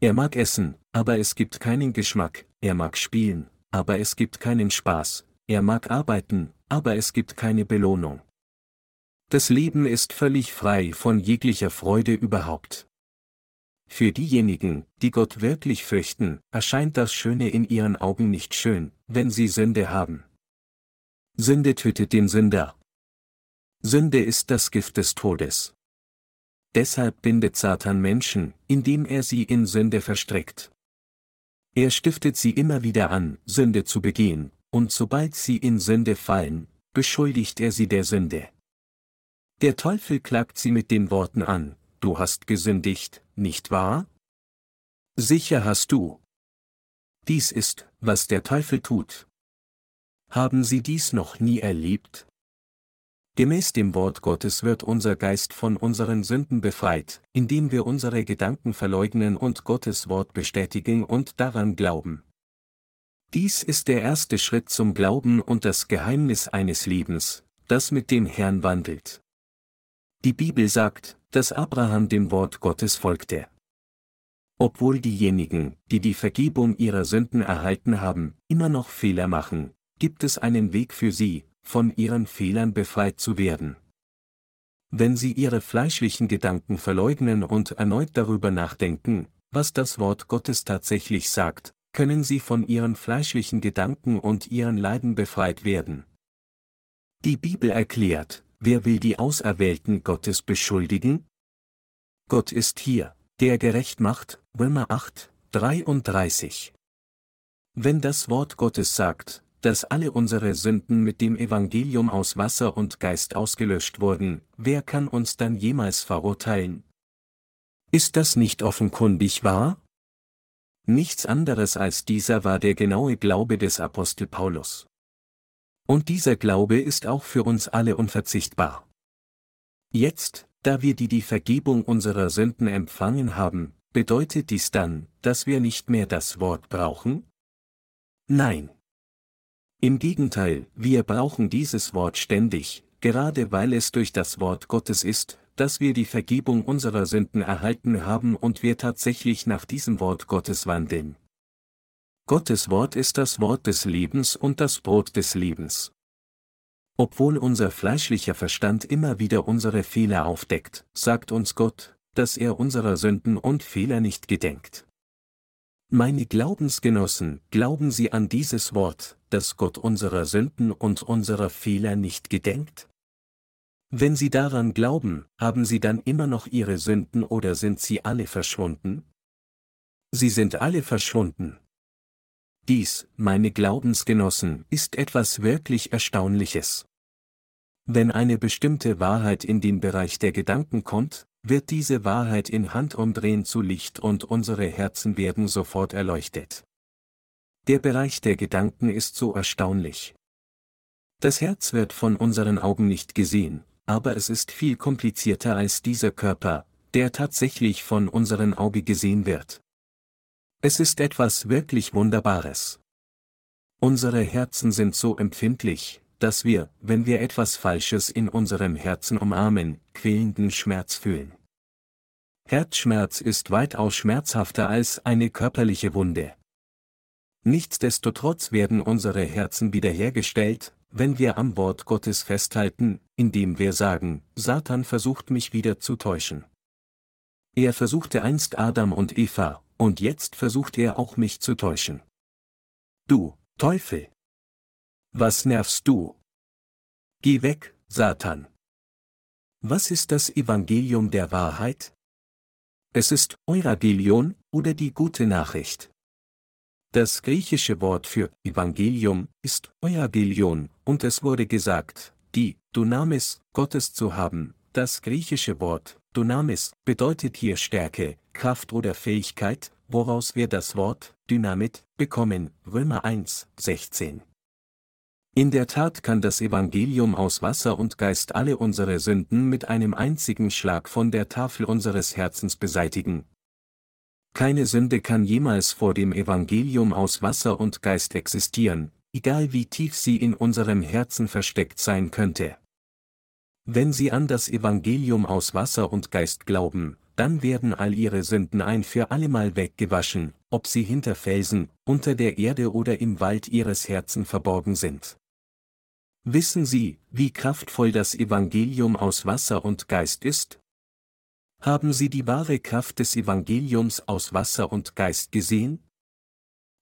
Er mag essen, aber es gibt keinen Geschmack, er mag spielen, aber es gibt keinen Spaß, er mag arbeiten, aber es gibt keine Belohnung. Das Leben ist völlig frei von jeglicher Freude überhaupt. für diejenigen, die Gott wirklich fürchten, erscheint das Schöne in ihren Augen nicht schön, wenn sie Sünde haben. Sünde tötet den Sünder. Sünde ist das Gift des Todes. Deshalb bindet Satan Menschen, indem er sie in Sünde verstrickt. Er stiftet sie immer wieder an, Sünde zu begehen, und sobald sie in Sünde fallen, beschuldigt er sie der Sünde. Der Teufel klagt sie mit den Worten an, du hast gesündigt, nicht wahr? Sicher hast du. Dies ist, was der Teufel tut. Haben Sie dies noch nie erlebt? Gemäß dem Wort Gottes wird unser Geist von unseren Sünden befreit, indem wir unsere Gedanken verleugnen und Gottes Wort bestätigen und daran glauben. Dies ist der erste Schritt zum Glauben und das Geheimnis eines Lebens, das mit dem Herrn wandelt. Die Bibel sagt, dass Abraham dem Wort Gottes folgte. Obwohl diejenigen, die die Vergebung ihrer Sünden erhalten haben, immer noch Fehler machen, gibt es einen Weg für sie, von ihren Fehlern befreit zu werden. Wenn sie ihre fleischlichen Gedanken verleugnen und erneut darüber nachdenken, was das Wort Gottes tatsächlich sagt, können sie von ihren fleischlichen Gedanken und ihren Leiden befreit werden. Die Bibel erklärt, wer will die Auserwählten Gottes beschuldigen? Gott ist hier, der gerecht macht, Römer 8, 33. Wenn das Wort Gottes sagt, dass alle unsere Sünden mit dem Evangelium aus Wasser und Geist ausgelöscht wurden, wer kann uns dann jemals verurteilen? Ist das nicht offenkundig wahr? Nichts anderes als dieser war der genaue Glaube des Apostel Paulus. Und dieser Glaube ist auch für uns alle unverzichtbar. Jetzt, da wir die die Vergebung unserer Sünden empfangen haben, bedeutet dies dann, dass wir nicht mehr das Wort brauchen? Nein. Im Gegenteil, wir brauchen dieses Wort ständig, gerade weil es durch das Wort Gottes ist, dass wir die Vergebung unserer Sünden erhalten haben und wir tatsächlich nach diesem Wort Gottes wandeln. Gottes Wort ist das Wort des Lebens und das Brot des Lebens. Obwohl unser fleischlicher Verstand immer wieder unsere Fehler aufdeckt, sagt uns Gott, dass er unserer Sünden und Fehler nicht gedenkt. Meine Glaubensgenossen, glauben Sie an dieses Wort, dass Gott unserer Sünden und unserer Fehler nicht gedenkt? Wenn Sie daran glauben, haben Sie dann immer noch Ihre Sünden oder sind sie alle verschwunden? Sie sind alle verschwunden. Dies, meine Glaubensgenossen, ist etwas wirklich Erstaunliches. Wenn eine bestimmte Wahrheit in den Bereich der Gedanken kommt, wird diese Wahrheit in Handumdrehen zu Licht und unsere Herzen werden sofort erleuchtet. Der Bereich der Gedanken ist so erstaunlich. Das Herz wird von unseren Augen nicht gesehen, aber es ist viel komplizierter als dieser Körper, der tatsächlich von unseren Augen gesehen wird. Es ist etwas wirklich Wunderbares. Unsere Herzen sind so empfindlich, dass wir, wenn wir etwas Falsches in unserem Herzen umarmen, quälenden Schmerz fühlen. Herzschmerz ist weitaus schmerzhafter als eine körperliche Wunde. Nichtsdestotrotz werden unsere Herzen wiederhergestellt, wenn wir am Wort Gottes festhalten, indem wir sagen, Satan versucht mich wieder zu täuschen. Er versuchte einst Adam und Eva, und jetzt versucht er auch mich zu täuschen. Du, Teufel! Was nervst du? Geh weg, Satan. Was ist das Evangelium der Wahrheit? Es ist Evangelion oder die gute Nachricht. Das griechische Wort für Evangelium ist Evangelion, und es wurde gesagt, die Dunamis Gottes zu haben. Das griechische Wort Dunamis bedeutet hier Stärke, Kraft oder Fähigkeit, woraus wir das Wort Dynamit bekommen, Römer 1, 16. In der Tat kann das Evangelium aus Wasser und Geist alle unsere Sünden mit einem einzigen Schlag von der Tafel unseres Herzens beseitigen. Keine Sünde kann jemals vor dem Evangelium aus Wasser und Geist existieren, egal wie tief sie in unserem Herzen versteckt sein könnte. Wenn Sie an das Evangelium aus Wasser und Geist glauben, dann werden all Ihre Sünden ein für allemal weggewaschen, ob sie hinter Felsen, unter der Erde oder im Wald Ihres Herzen verborgen sind. Wissen Sie, wie kraftvoll das Evangelium aus Wasser und Geist ist? Haben Sie die wahre Kraft des Evangeliums aus Wasser und Geist gesehen?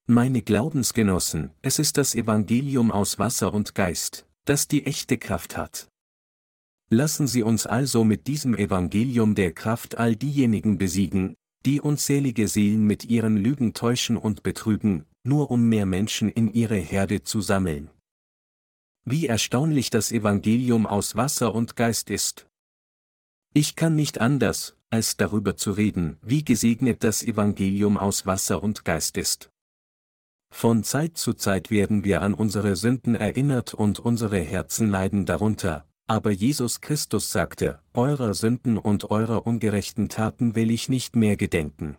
Meine Glaubensgenossen, es ist das Evangelium aus Wasser und Geist, das die echte Kraft hat. Lassen Sie uns also mit diesem Evangelium der Kraft all diejenigen besiegen, die unzählige Seelen mit ihren Lügen täuschen und betrügen, nur um mehr Menschen in ihre Herde zu sammeln. Wie erstaunlich das Evangelium aus Wasser und Geist ist. Ich kann nicht anders, als darüber zu reden, wie gesegnet das Evangelium aus Wasser und Geist ist. Von Zeit zu Zeit werden wir an unsere Sünden erinnert und unsere Herzen leiden darunter, aber Jesus Christus sagte, eurer Sünden und eurer ungerechten Taten will ich nicht mehr gedenken.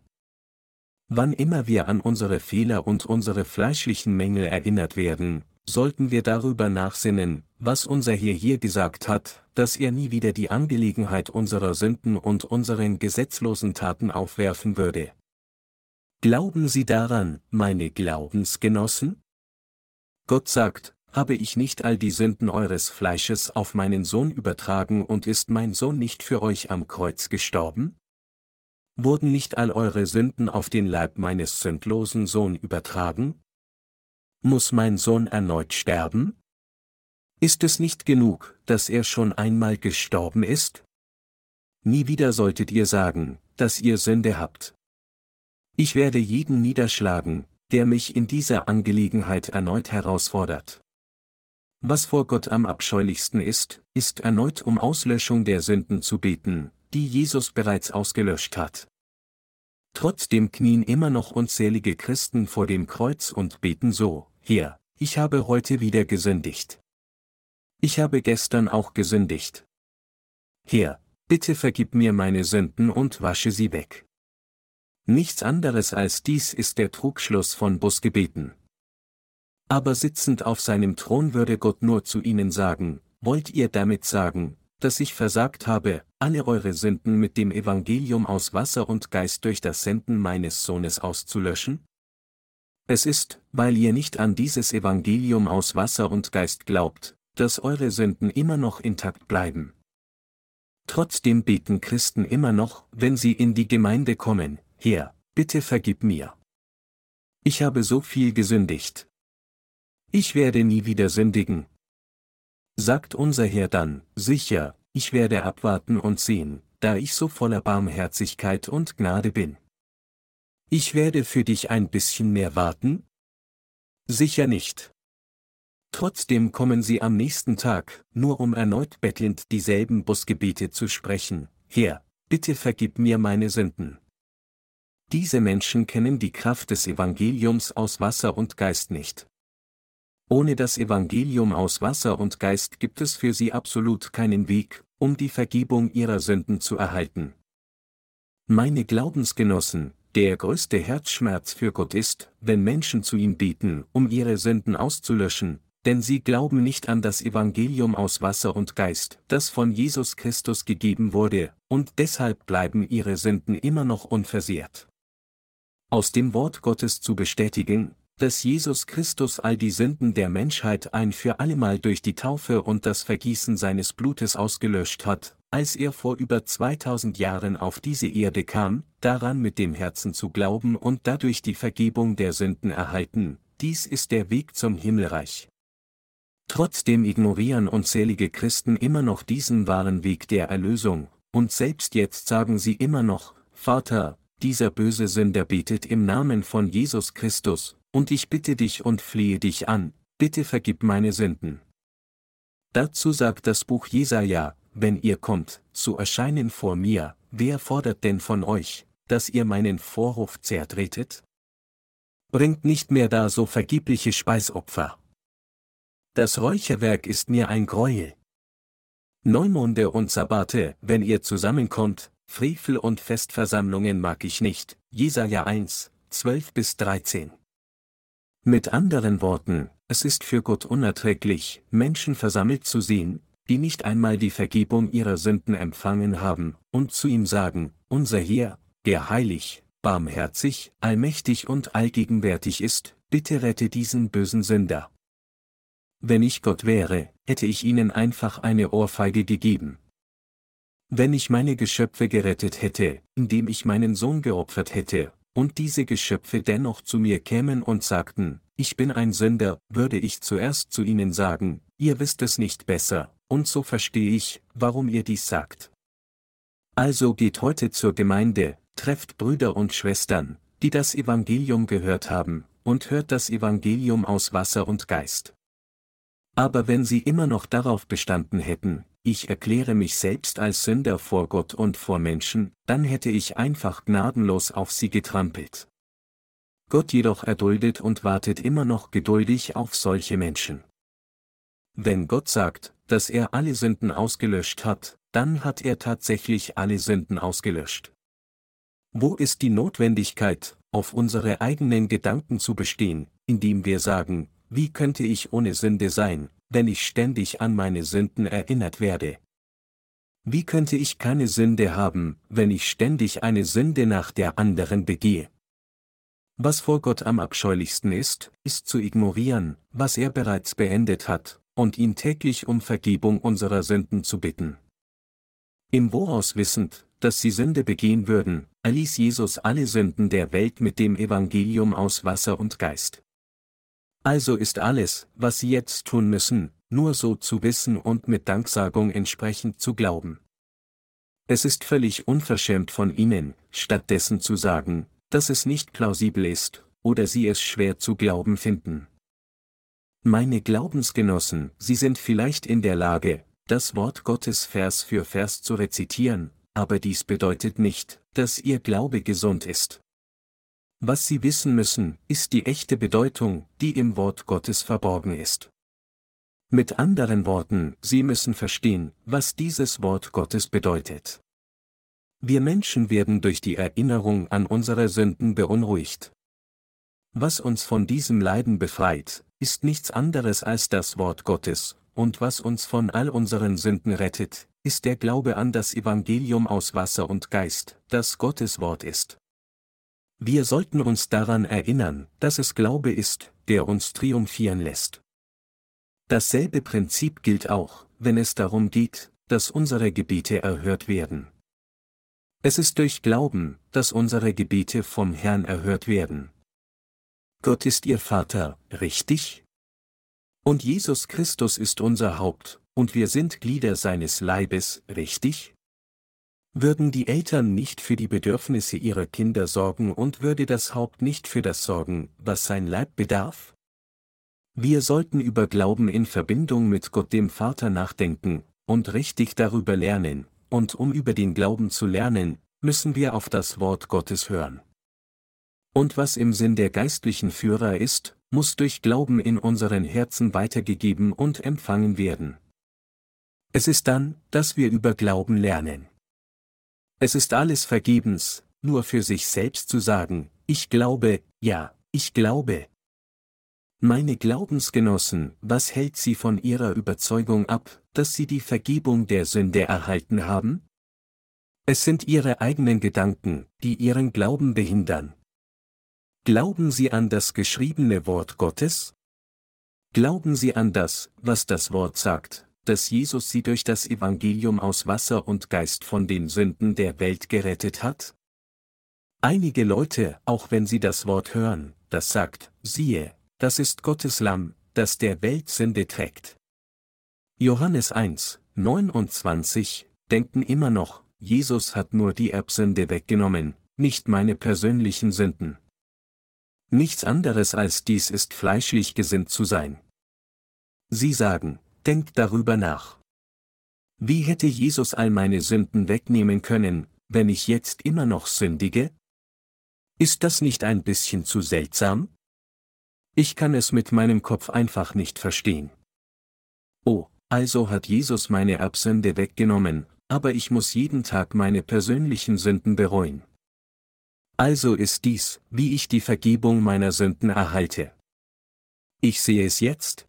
Wann immer wir an unsere Fehler und unsere fleischlichen Mängel erinnert werden, sollten wir darüber nachsinnen, was unser Herr hier gesagt hat, dass er nie wieder die Angelegenheit unserer Sünden und unseren gesetzlosen Taten aufwerfen würde. Glauben Sie daran, meine Glaubensgenossen? Gott sagt, habe ich nicht all die Sünden eures Fleisches auf meinen Sohn übertragen und ist mein Sohn nicht für euch am Kreuz gestorben? Wurden nicht all eure Sünden auf den Leib meines sündlosen Sohn übertragen? Muss mein Sohn erneut sterben? Ist es nicht genug, dass er schon einmal gestorben ist? Nie wieder solltet ihr sagen, dass ihr Sünde habt. Ich werde jeden niederschlagen, der mich in dieser Angelegenheit erneut herausfordert. Was vor Gott am abscheulichsten ist, ist erneut um Auslöschung der Sünden zu beten, die Jesus bereits ausgelöscht hat. Trotzdem knien immer noch unzählige Christen vor dem Kreuz und beten so, Herr, ich habe heute wieder gesündigt. Ich habe gestern auch gesündigt. Herr, bitte vergib mir meine Sünden und wasche sie weg. Nichts anderes als dies ist der Trugschluss von Busgebeten. Aber sitzend auf seinem Thron würde Gott nur zu ihnen sagen, wollt ihr damit sagen, dass ich versagt habe, alle eure Sünden mit dem Evangelium aus Wasser und Geist durch das Senden meines Sohnes auszulöschen? Es ist, weil ihr nicht an dieses Evangelium aus Wasser und Geist glaubt, dass eure Sünden immer noch intakt bleiben. Trotzdem beten Christen immer noch, wenn sie in die Gemeinde kommen, Herr, bitte vergib mir. Ich habe so viel gesündigt, ich werde nie wieder sündigen. Sagt unser Herr dann, sicher, ich werde abwarten und sehen, da ich so voller Barmherzigkeit und Gnade bin. Ich werde für dich ein bisschen mehr warten? Sicher nicht. Trotzdem kommen sie am nächsten Tag, nur um erneut bettelnd dieselben Busgebete zu sprechen, Herr, bitte vergib mir meine Sünden. Diese Menschen kennen die Kraft des Evangeliums aus Wasser und Geist nicht. Ohne das Evangelium aus Wasser und Geist gibt es für sie absolut keinen Weg, um die Vergebung ihrer Sünden zu erhalten. Meine Glaubensgenossen, der größte Herzschmerz für Gott ist, wenn Menschen zu ihm beten, um ihre Sünden auszulöschen, denn sie glauben nicht an das Evangelium aus Wasser und Geist, das von Jesus Christus gegeben wurde, und deshalb bleiben ihre Sünden immer noch unversehrt. Aus dem Wort Gottes zu bestätigen, dass Jesus Christus all die Sünden der Menschheit ein für allemal durch die Taufe und das Vergießen seines Blutes ausgelöscht hat, als er vor über 2000 Jahren auf diese Erde kam, daran mit dem Herzen zu glauben und dadurch die Vergebung der Sünden erhalten, dies ist der Weg zum Himmelreich. Trotzdem ignorieren unzählige Christen immer noch diesen wahren Weg der Erlösung, und selbst jetzt sagen sie immer noch, Vater, dieser böse Sünder betet im Namen von Jesus Christus, und ich bitte dich und flehe dich an, bitte vergib meine Sünden. Dazu sagt das Buch Jesaja, wenn ihr kommt, zu erscheinen vor mir, wer fordert denn von euch, dass ihr meinen Vorhof zertretet? Bringt nicht mehr da so vergebliche Speisopfer. Das Räucherwerk ist mir ein Gräuel. Neumonde und Sabbate, wenn ihr zusammenkommt, Frevel und Festversammlungen mag ich nicht. Jesaja 1, 12 bis 13. Mit anderen Worten, es ist für Gott unerträglich, Menschen versammelt zu sehen, die nicht einmal die Vergebung ihrer Sünden empfangen haben, und zu ihm sagen, unser Herr, der heilig, barmherzig, allmächtig und allgegenwärtig ist, bitte rette diesen bösen Sünder. Wenn ich Gott wäre, hätte ich ihnen einfach eine Ohrfeige gegeben. Wenn ich meine Geschöpfe gerettet hätte, indem ich meinen Sohn geopfert hätte, und diese Geschöpfe dennoch zu mir kämen und sagten, ich bin ein Sünder, würde ich zuerst zu ihnen sagen, ihr wisst es nicht besser, und so verstehe ich, warum ihr dies sagt. Also geht heute zur Gemeinde, trefft Brüder und Schwestern, die das Evangelium gehört haben, und hört das Evangelium aus Wasser und Geist. Aber wenn sie immer noch darauf bestanden hätten, ich erkläre mich selbst als Sünder vor Gott und vor Menschen, dann hätte ich einfach gnadenlos auf sie getrampelt. Gott jedoch erduldet und wartet immer noch geduldig auf solche Menschen. Wenn Gott sagt, dass er alle Sünden ausgelöscht hat, dann hat er tatsächlich alle Sünden ausgelöscht. Wo ist die Notwendigkeit, auf unsere eigenen Gedanken zu bestehen, indem wir sagen, wie könnte ich ohne Sünde sein, wenn ich ständig an meine Sünden erinnert werde? Wie könnte ich keine Sünde haben, wenn ich ständig eine Sünde nach der anderen begehe? Was vor Gott am abscheulichsten ist, ist zu ignorieren, was er bereits beendet hat, und ihn täglich um Vergebung unserer Sünden zu bitten. Im Voraus wissend, dass sie Sünde begehen würden, erließ Jesus alle Sünden der Welt mit dem Evangelium aus Wasser und Geist. Also ist alles, was Sie jetzt tun müssen, nur so zu wissen und mit Danksagung entsprechend zu glauben. Es ist völlig unverschämt von Ihnen, stattdessen zu sagen, dass es nicht plausibel ist, oder Sie es schwer zu glauben finden. Meine Glaubensgenossen, Sie sind vielleicht in der Lage, das Wort Gottes Vers für Vers zu rezitieren, aber dies bedeutet nicht, dass Ihr Glaube gesund ist. Was Sie wissen müssen, ist die echte Bedeutung, die im Wort Gottes verborgen ist. Mit anderen Worten, Sie müssen verstehen, was dieses Wort Gottes bedeutet. Wir Menschen werden durch die Erinnerung an unsere Sünden beunruhigt. Was uns von diesem Leiden befreit, ist nichts anderes als das Wort Gottes, und was uns von all unseren Sünden rettet, ist der Glaube an das Evangelium aus Wasser und Geist, das Gottes Wort ist. Wir sollten uns daran erinnern, dass es Glaube ist, der uns triumphieren lässt. Dasselbe Prinzip gilt auch, wenn es darum geht, dass unsere Gebete erhört werden. Es ist durch Glauben, dass unsere Gebete vom Herrn erhört werden. Gott ist ihr Vater, richtig? Und Jesus Christus ist unser Haupt, und wir sind Glieder seines Leibes, richtig? Würden die Eltern nicht für die Bedürfnisse ihrer Kinder sorgen und würde das Haupt nicht für das sorgen, was sein Leib bedarf? Wir sollten über Glauben in Verbindung mit Gott dem Vater nachdenken und richtig darüber lernen, und um über den Glauben zu lernen, müssen wir auf das Wort Gottes hören. Und was im Sinn der geistlichen Führer ist, muss durch Glauben in unseren Herzen weitergegeben und empfangen werden. Es ist dann, dass wir über Glauben lernen. Es ist alles vergebens, nur für sich selbst zu sagen, ich glaube, ja, ich glaube. Meine Glaubensgenossen, was hält sie von ihrer Überzeugung ab, dass sie die Vergebung der Sünde erhalten haben? Es sind ihre eigenen Gedanken, die ihren Glauben behindern. Glauben Sie an das geschriebene Wort Gottes? Glauben Sie an das, was das Wort sagt, dass Jesus sie durch das Evangelium aus Wasser und Geist von den Sünden der Welt gerettet hat? Einige Leute, auch wenn sie das Wort hören, das sagt, siehe, das ist Gottes Lamm, das der Welt Sünde trägt. Johannes 1, 29, denken immer noch, Jesus hat nur die Erbsünde weggenommen, nicht meine persönlichen Sünden. Nichts anderes als dies ist fleischlich gesinnt zu sein. Sie sagen, denkt darüber nach. Wie hätte Jesus all meine Sünden wegnehmen können, wenn ich jetzt immer noch sündige? Ist das nicht ein bisschen zu seltsam? Ich kann es mit meinem Kopf einfach nicht verstehen. Oh, also hat Jesus meine Erbsünde weggenommen, aber ich muss jeden Tag meine persönlichen Sünden bereuen. Also ist dies, wie ich die Vergebung meiner Sünden erhalte. Ich sehe es jetzt,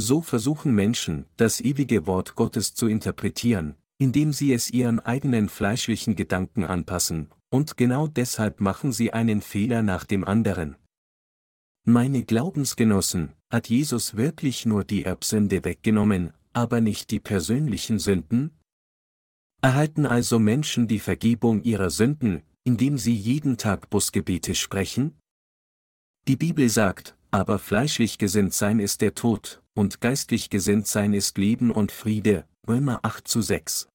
so versuchen Menschen, das ewige Wort Gottes zu interpretieren, indem sie es ihren eigenen fleischlichen Gedanken anpassen, und genau deshalb machen sie einen Fehler nach dem anderen. Meine Glaubensgenossen, hat Jesus wirklich nur die Erbsünde weggenommen, aber nicht die persönlichen Sünden? Erhalten also Menschen die Vergebung ihrer Sünden, indem sie jeden Tag Busgebete sprechen? Die Bibel sagt, aber fleischlich gesinnt sein ist der Tod, und geistlich gesinnt sein ist Leben und Friede, Römer 8 zu 6.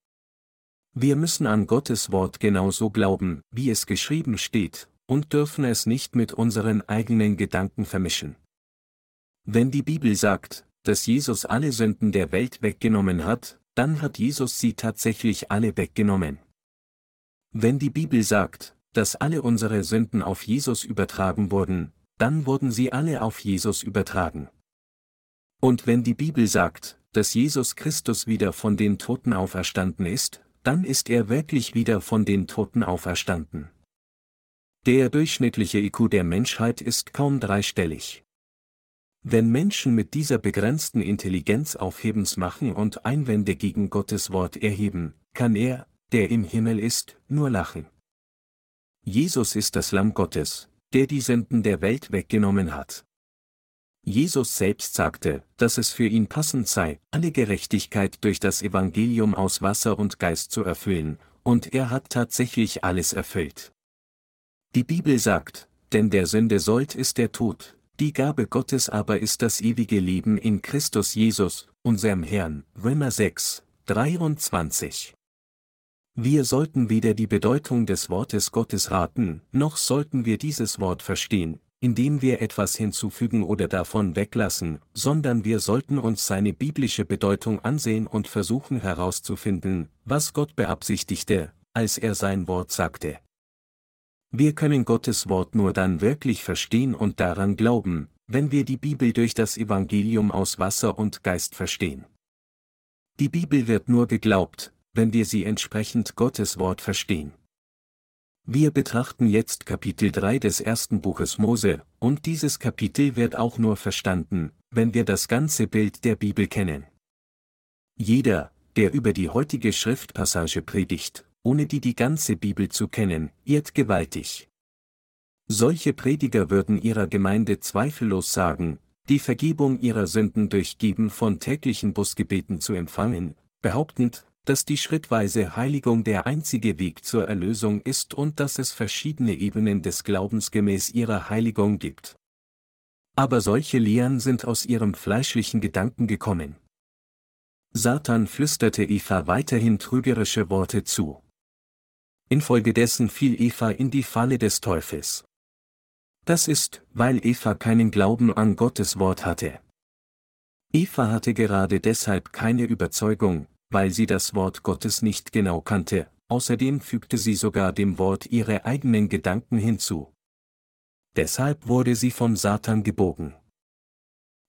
Wir müssen an Gottes Wort genauso glauben, wie es geschrieben steht, und dürfen es nicht mit unseren eigenen Gedanken vermischen. Wenn die Bibel sagt, dass Jesus alle Sünden der Welt weggenommen hat, dann hat Jesus sie tatsächlich alle weggenommen. Wenn die Bibel sagt, dass alle unsere Sünden auf Jesus übertragen wurden, dann wurden sie alle auf Jesus übertragen. Und wenn die Bibel sagt, dass Jesus Christus wieder von den Toten auferstanden ist, dann ist er wirklich wieder von den Toten auferstanden. Der durchschnittliche IQ der Menschheit ist kaum dreistellig. Wenn Menschen mit dieser begrenzten Intelligenz Aufhebens machen und Einwände gegen Gottes Wort erheben, kann er, der im Himmel ist, nur lachen. Jesus ist das Lamm Gottes, der die Sünden der Welt weggenommen hat. Jesus selbst sagte, dass es für ihn passend sei, alle Gerechtigkeit durch das Evangelium aus Wasser und Geist zu erfüllen, und er hat tatsächlich alles erfüllt. Die Bibel sagt, denn der Sünde sollt ist der Tod, die Gabe Gottes aber ist das ewige Leben in Christus Jesus, unserem Herrn. Römer 6, 23. Wir sollten weder die Bedeutung des Wortes Gottes raten, noch sollten wir dieses Wort verstehen, indem wir etwas hinzufügen oder davon weglassen, sondern wir sollten uns seine biblische Bedeutung ansehen und versuchen herauszufinden, was Gott beabsichtigte, als er sein Wort sagte. Wir können Gottes Wort nur dann wirklich verstehen und daran glauben, wenn wir die Bibel durch das Evangelium aus Wasser und Geist verstehen. Die Bibel wird nur geglaubt, wenn wir sie entsprechend Gottes Wort verstehen. Wir betrachten jetzt Kapitel 3 des ersten Buches Mose, und dieses Kapitel wird auch nur verstanden, wenn wir das ganze Bild der Bibel kennen. Jeder, der über die heutige Schriftpassage predigt, ohne die die ganze Bibel zu kennen, irrt gewaltig. Solche Prediger würden ihrer Gemeinde zweifellos sagen, die Vergebung ihrer Sünden durch Geben von täglichen Busgebeten zu empfangen, behauptend, dass die schrittweise Heiligung der einzige Weg zur Erlösung ist und dass es verschiedene Ebenen des Glaubens gemäß ihrer Heiligung gibt. Aber solche Lehren sind aus ihrem fleischlichen Gedanken gekommen. Satan flüsterte Eva weiterhin trügerische Worte zu. Infolgedessen fiel Eva in die Falle des Teufels. Das ist, weil Eva keinen Glauben an Gottes Wort hatte. Eva hatte gerade deshalb keine Überzeugung, weil sie das Wort Gottes nicht genau kannte, außerdem fügte sie sogar dem Wort ihre eigenen Gedanken hinzu. Deshalb wurde sie vom Satan gebogen.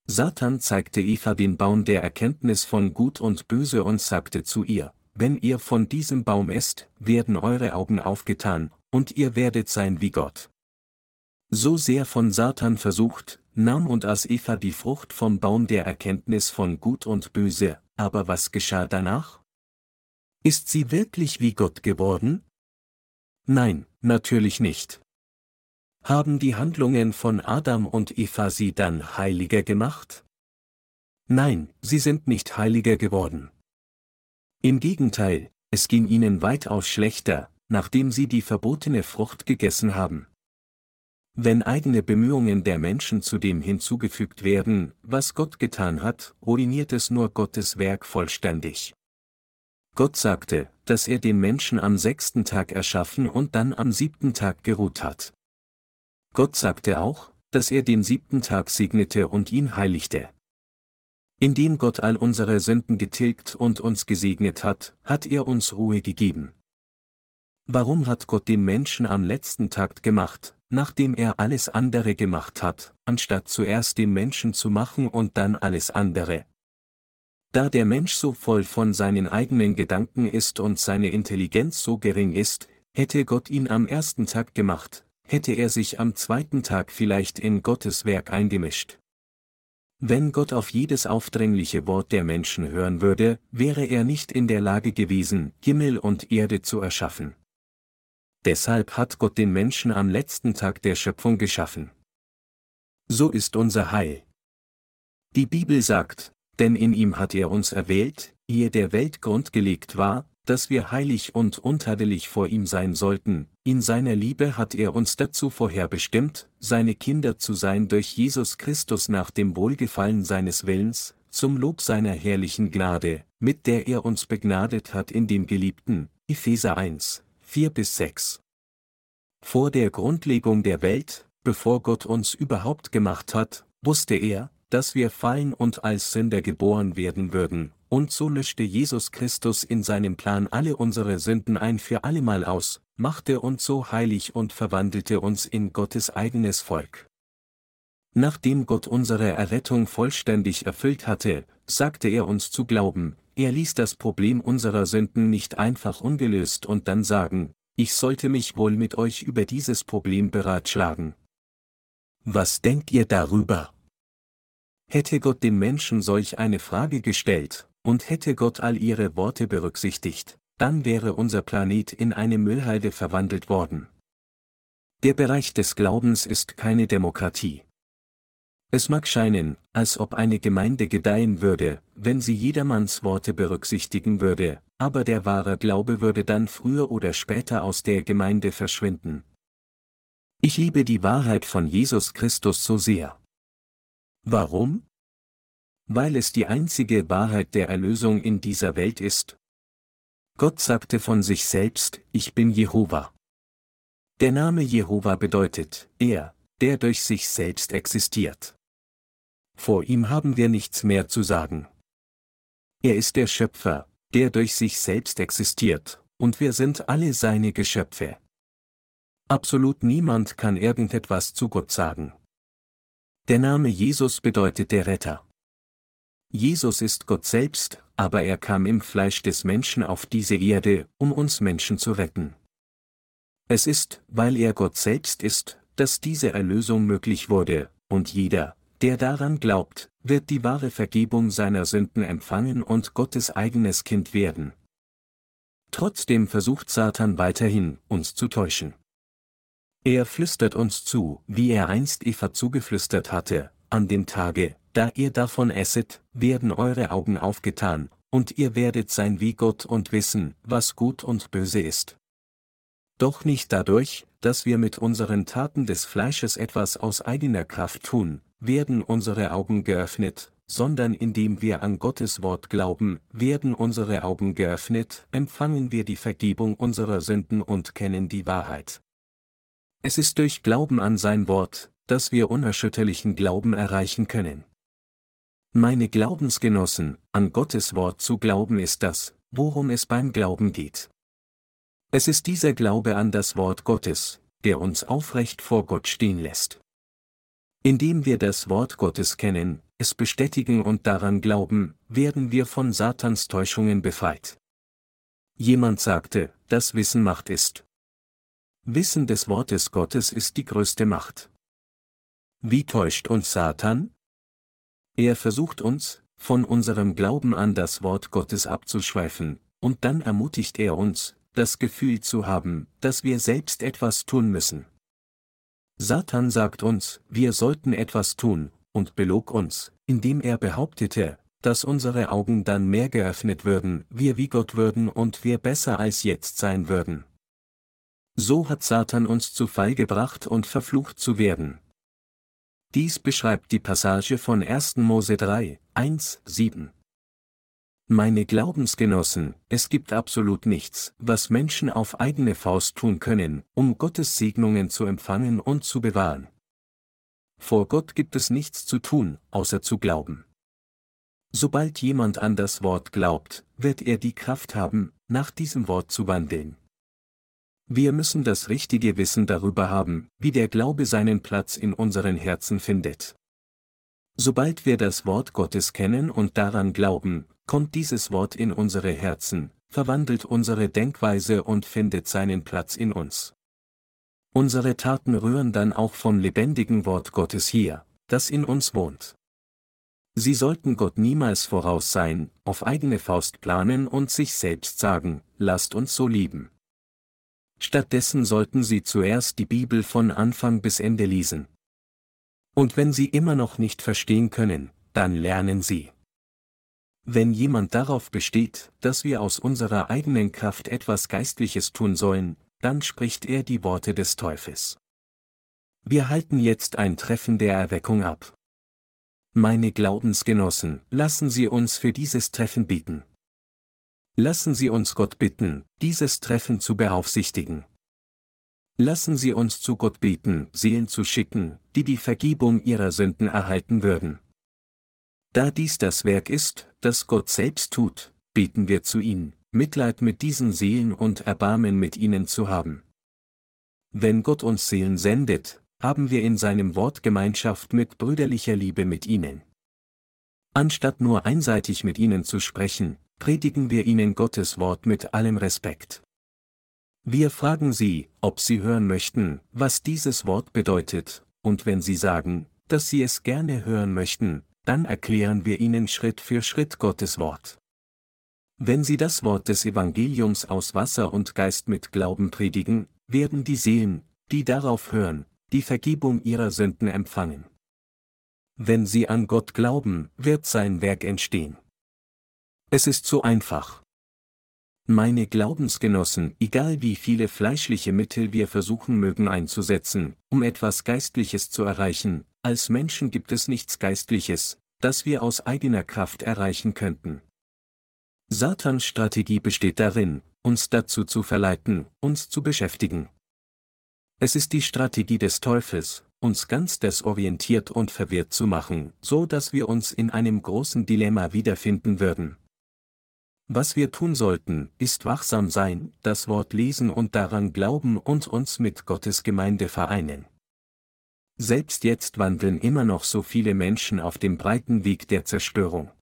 Satan zeigte Eva den Baum der Erkenntnis von Gut und Böse und sagte zu ihr, wenn ihr von diesem Baum esst, werden eure Augen aufgetan, und ihr werdet sein wie Gott. So sehr von Satan versucht, nahm und aß Eva die Frucht vom Baum der Erkenntnis von Gut und Böse, aber was geschah danach? Ist sie wirklich wie Gott geworden? Nein, natürlich nicht. Haben die Handlungen von Adam und Eva sie dann heiliger gemacht? Nein, sie sind nicht heiliger geworden. Im Gegenteil, es ging ihnen weitaus schlechter, nachdem sie die verbotene Frucht gegessen haben. Wenn eigene Bemühungen der Menschen zu dem hinzugefügt werden, was Gott getan hat, ruiniert es nur Gottes Werk vollständig. Gott sagte, dass er den Menschen am sechsten Tag erschaffen und dann am siebten Tag geruht hat. Gott sagte auch, dass er den siebten Tag segnete und ihn heiligte. Indem Gott all unsere Sünden getilgt und uns gesegnet hat, hat er uns Ruhe gegeben. Warum hat Gott den Menschen am letzten Tag gemacht, nachdem er alles andere gemacht hat, anstatt zuerst den Menschen zu machen und dann alles andere? Da der Mensch so voll von seinen eigenen Gedanken ist und seine Intelligenz so gering ist, hätte Gott ihn am ersten Tag gemacht, hätte er sich am zweiten Tag vielleicht in Gottes Werk eingemischt. Wenn Gott auf jedes aufdringliche Wort der Menschen hören würde, wäre er nicht in der Lage gewesen, Himmel und Erde zu erschaffen. Deshalb hat Gott den Menschen am letzten Tag der Schöpfung geschaffen. So ist unser Heil. Die Bibel sagt, denn in ihm hat er uns erwählt, ehe der Welt grundgelegt war, dass wir heilig und untadelig vor ihm sein sollten, in seiner Liebe hat er uns dazu vorherbestimmt, seine Kinder zu sein durch Jesus Christus nach dem Wohlgefallen seines Willens, zum Lob seiner herrlichen Gnade, mit der er uns begnadet hat in dem Geliebten, Epheser 1, 4 bis 6. Vor der Grundlegung der Welt, bevor Gott uns überhaupt gemacht hat, wusste er, dass wir fallen und als Sünder geboren werden würden, und so löschte Jesus Christus in seinem Plan alle unsere Sünden ein für allemal aus, machte uns so heilig und verwandelte uns in Gottes eigenes Volk. Nachdem Gott unsere Errettung vollständig erfüllt hatte, sagte er uns zu glauben, er ließ das Problem unserer Sünden nicht einfach ungelöst und dann sagen, ich sollte mich wohl mit euch über dieses Problem beratschlagen. Was denkt ihr darüber? Hätte Gott den Menschen solch eine Frage gestellt, und hätte Gott all ihre Worte berücksichtigt, dann wäre unser Planet in eine Müllhalde verwandelt worden. Der Bereich des Glaubens ist keine Demokratie. Es mag scheinen, als ob eine Gemeinde gedeihen würde, wenn sie jedermanns Worte berücksichtigen würde, aber der wahre Glaube würde dann früher oder später aus der Gemeinde verschwinden. Ich liebe die Wahrheit von Jesus Christus so sehr. Warum? weil es die einzige Wahrheit der Erlösung in dieser Welt ist. Gott sagte von sich selbst, ich bin Jehova. Der Name Jehova bedeutet, er, der durch sich selbst existiert. Vor ihm haben wir nichts mehr zu sagen. Er ist der Schöpfer, der durch sich selbst existiert, und wir sind alle seine Geschöpfe. Absolut niemand kann irgendetwas zu Gott sagen. Der Name Jesus bedeutet der Retter. Jesus ist Gott selbst, aber er kam im Fleisch des Menschen auf diese Erde, um uns Menschen zu retten. Es ist, weil er Gott selbst ist, dass diese Erlösung möglich wurde, und jeder, der daran glaubt, wird die wahre Vergebung seiner Sünden empfangen und Gottes eigenes Kind werden. Trotzdem versucht Satan weiterhin, uns zu täuschen. Er flüstert uns zu, wie er einst Eva zugeflüstert hatte, an dem Tage, da ihr davon esset, werden eure Augen aufgetan, und ihr werdet sein wie Gott und wissen, was gut und böse ist. Doch nicht dadurch, dass wir mit unseren Taten des Fleisches etwas aus eigener Kraft tun, werden unsere Augen geöffnet, sondern indem wir an Gottes Wort glauben, werden unsere Augen geöffnet, empfangen wir die Vergebung unserer Sünden und kennen die Wahrheit. Es ist durch Glauben an sein Wort, dass wir unerschütterlichen Glauben erreichen können. Meine Glaubensgenossen, an Gottes Wort zu glauben ist das, worum es beim Glauben geht. Es ist dieser Glaube an das Wort Gottes, der uns aufrecht vor Gott stehen lässt. Indem wir das Wort Gottes kennen, es bestätigen und daran glauben, werden wir von Satans Täuschungen befreit. Jemand sagte, dass Wissen Macht ist. Wissen des Wortes Gottes ist die größte Macht. Wie täuscht uns Satan? Er versucht uns, von unserem Glauben an das Wort Gottes abzuschweifen, und dann ermutigt er uns, das Gefühl zu haben, dass wir selbst etwas tun müssen. Satan sagt uns, wir sollten etwas tun, und belog uns, indem er behauptete, dass unsere Augen dann mehr geöffnet würden, wir wie Gott würden und wir besser als jetzt sein würden. So hat Satan uns zu Fall gebracht und verflucht zu werden. Dies beschreibt die Passage von 1. Mose 3, 1, 7. Meine Glaubensgenossen, es gibt absolut nichts, was Menschen auf eigene Faust tun können, um Gottes Segnungen zu empfangen und zu bewahren. Vor Gott gibt es nichts zu tun, außer zu glauben. Sobald jemand an das Wort glaubt, wird er die Kraft haben, nach diesem Wort zu wandeln. Wir müssen das richtige Wissen darüber haben, wie der Glaube seinen Platz in unseren Herzen findet. Sobald wir das Wort Gottes kennen und daran glauben, kommt dieses Wort in unsere Herzen, verwandelt unsere Denkweise und findet seinen Platz in uns. Unsere Taten rühren dann auch vom lebendigen Wort Gottes hier, das in uns wohnt. Sie sollten Gott niemals voraus sein, auf eigene Faust planen und sich selbst sagen, lasst uns so lieben. Stattdessen sollten Sie zuerst die Bibel von Anfang bis Ende lesen. Und wenn Sie immer noch nicht verstehen können, dann lernen Sie. Wenn jemand darauf besteht, dass wir aus unserer eigenen Kraft etwas Geistliches tun sollen, dann spricht er die Worte des Teufels. Wir halten jetzt ein Treffen der Erweckung ab. Meine Glaubensgenossen, lassen Sie uns für dieses Treffen beten. Lassen Sie uns Gott bitten, dieses Treffen zu beaufsichtigen. Lassen Sie uns zu Gott beten, Seelen zu schicken, die die Vergebung ihrer Sünden erhalten würden. Da dies das Werk ist, das Gott selbst tut, beten wir zu ihm, Mitleid mit diesen Seelen und Erbarmen mit ihnen zu haben. Wenn Gott uns Seelen sendet, haben wir in seinem Wort Gemeinschaft mit brüderlicher Liebe mit ihnen. Anstatt nur einseitig mit ihnen zu sprechen, predigen wir ihnen Gottes Wort mit allem Respekt. Wir fragen sie, ob sie hören möchten, was dieses Wort bedeutet, und wenn sie sagen, dass sie es gerne hören möchten, dann erklären wir ihnen Schritt für Schritt Gottes Wort. Wenn sie das Wort des Evangeliums aus Wasser und Geist mit Glauben predigen, werden die Seelen, die darauf hören, die Vergebung ihrer Sünden empfangen. Wenn sie an Gott glauben, wird sein Werk entstehen. Es ist so einfach. Meine Glaubensgenossen, egal wie viele fleischliche Mittel wir versuchen mögen einzusetzen, um etwas Geistliches zu erreichen, als Menschen gibt es nichts Geistliches, das wir aus eigener Kraft erreichen könnten. Satans Strategie besteht darin, uns dazu zu verleiten, uns zu beschäftigen. Es ist die Strategie des Teufels, uns ganz desorientiert und verwirrt zu machen, so dass wir uns in einem großen Dilemma wiederfinden würden. Was wir tun sollten, ist wachsam sein, das Wort lesen und daran glauben und uns mit Gottes Gemeinde vereinen. Selbst jetzt wandeln immer noch so viele Menschen auf dem breiten Weg der Zerstörung.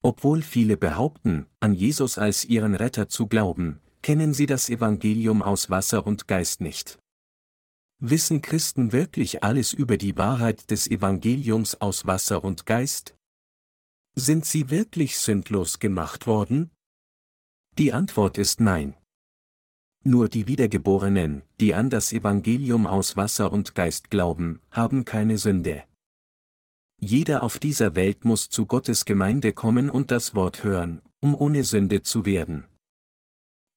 Obwohl viele behaupten, an Jesus als ihren Retter zu glauben, kennen sie das Evangelium aus Wasser und Geist nicht. Wissen Christen wirklich alles über die Wahrheit des Evangeliums aus Wasser und Geist? Sind sie wirklich sündlos gemacht worden? Die Antwort ist nein. Nur die Wiedergeborenen, die an das Evangelium aus Wasser und Geist glauben, haben keine Sünde. Jeder auf dieser Welt muss zu Gottes Gemeinde kommen und das Wort hören, um ohne Sünde zu werden.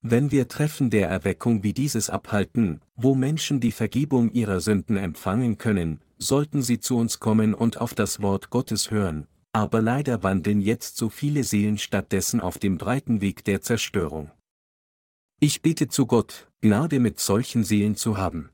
Wenn wir Treffen der Erweckung wie dieses abhalten, wo Menschen die Vergebung ihrer Sünden empfangen können, sollten sie zu uns kommen und auf das Wort Gottes hören, aber leider wandeln jetzt so viele Seelen stattdessen auf dem breiten Weg der Zerstörung. Ich bete zu Gott, Gnade mit solchen Seelen zu haben.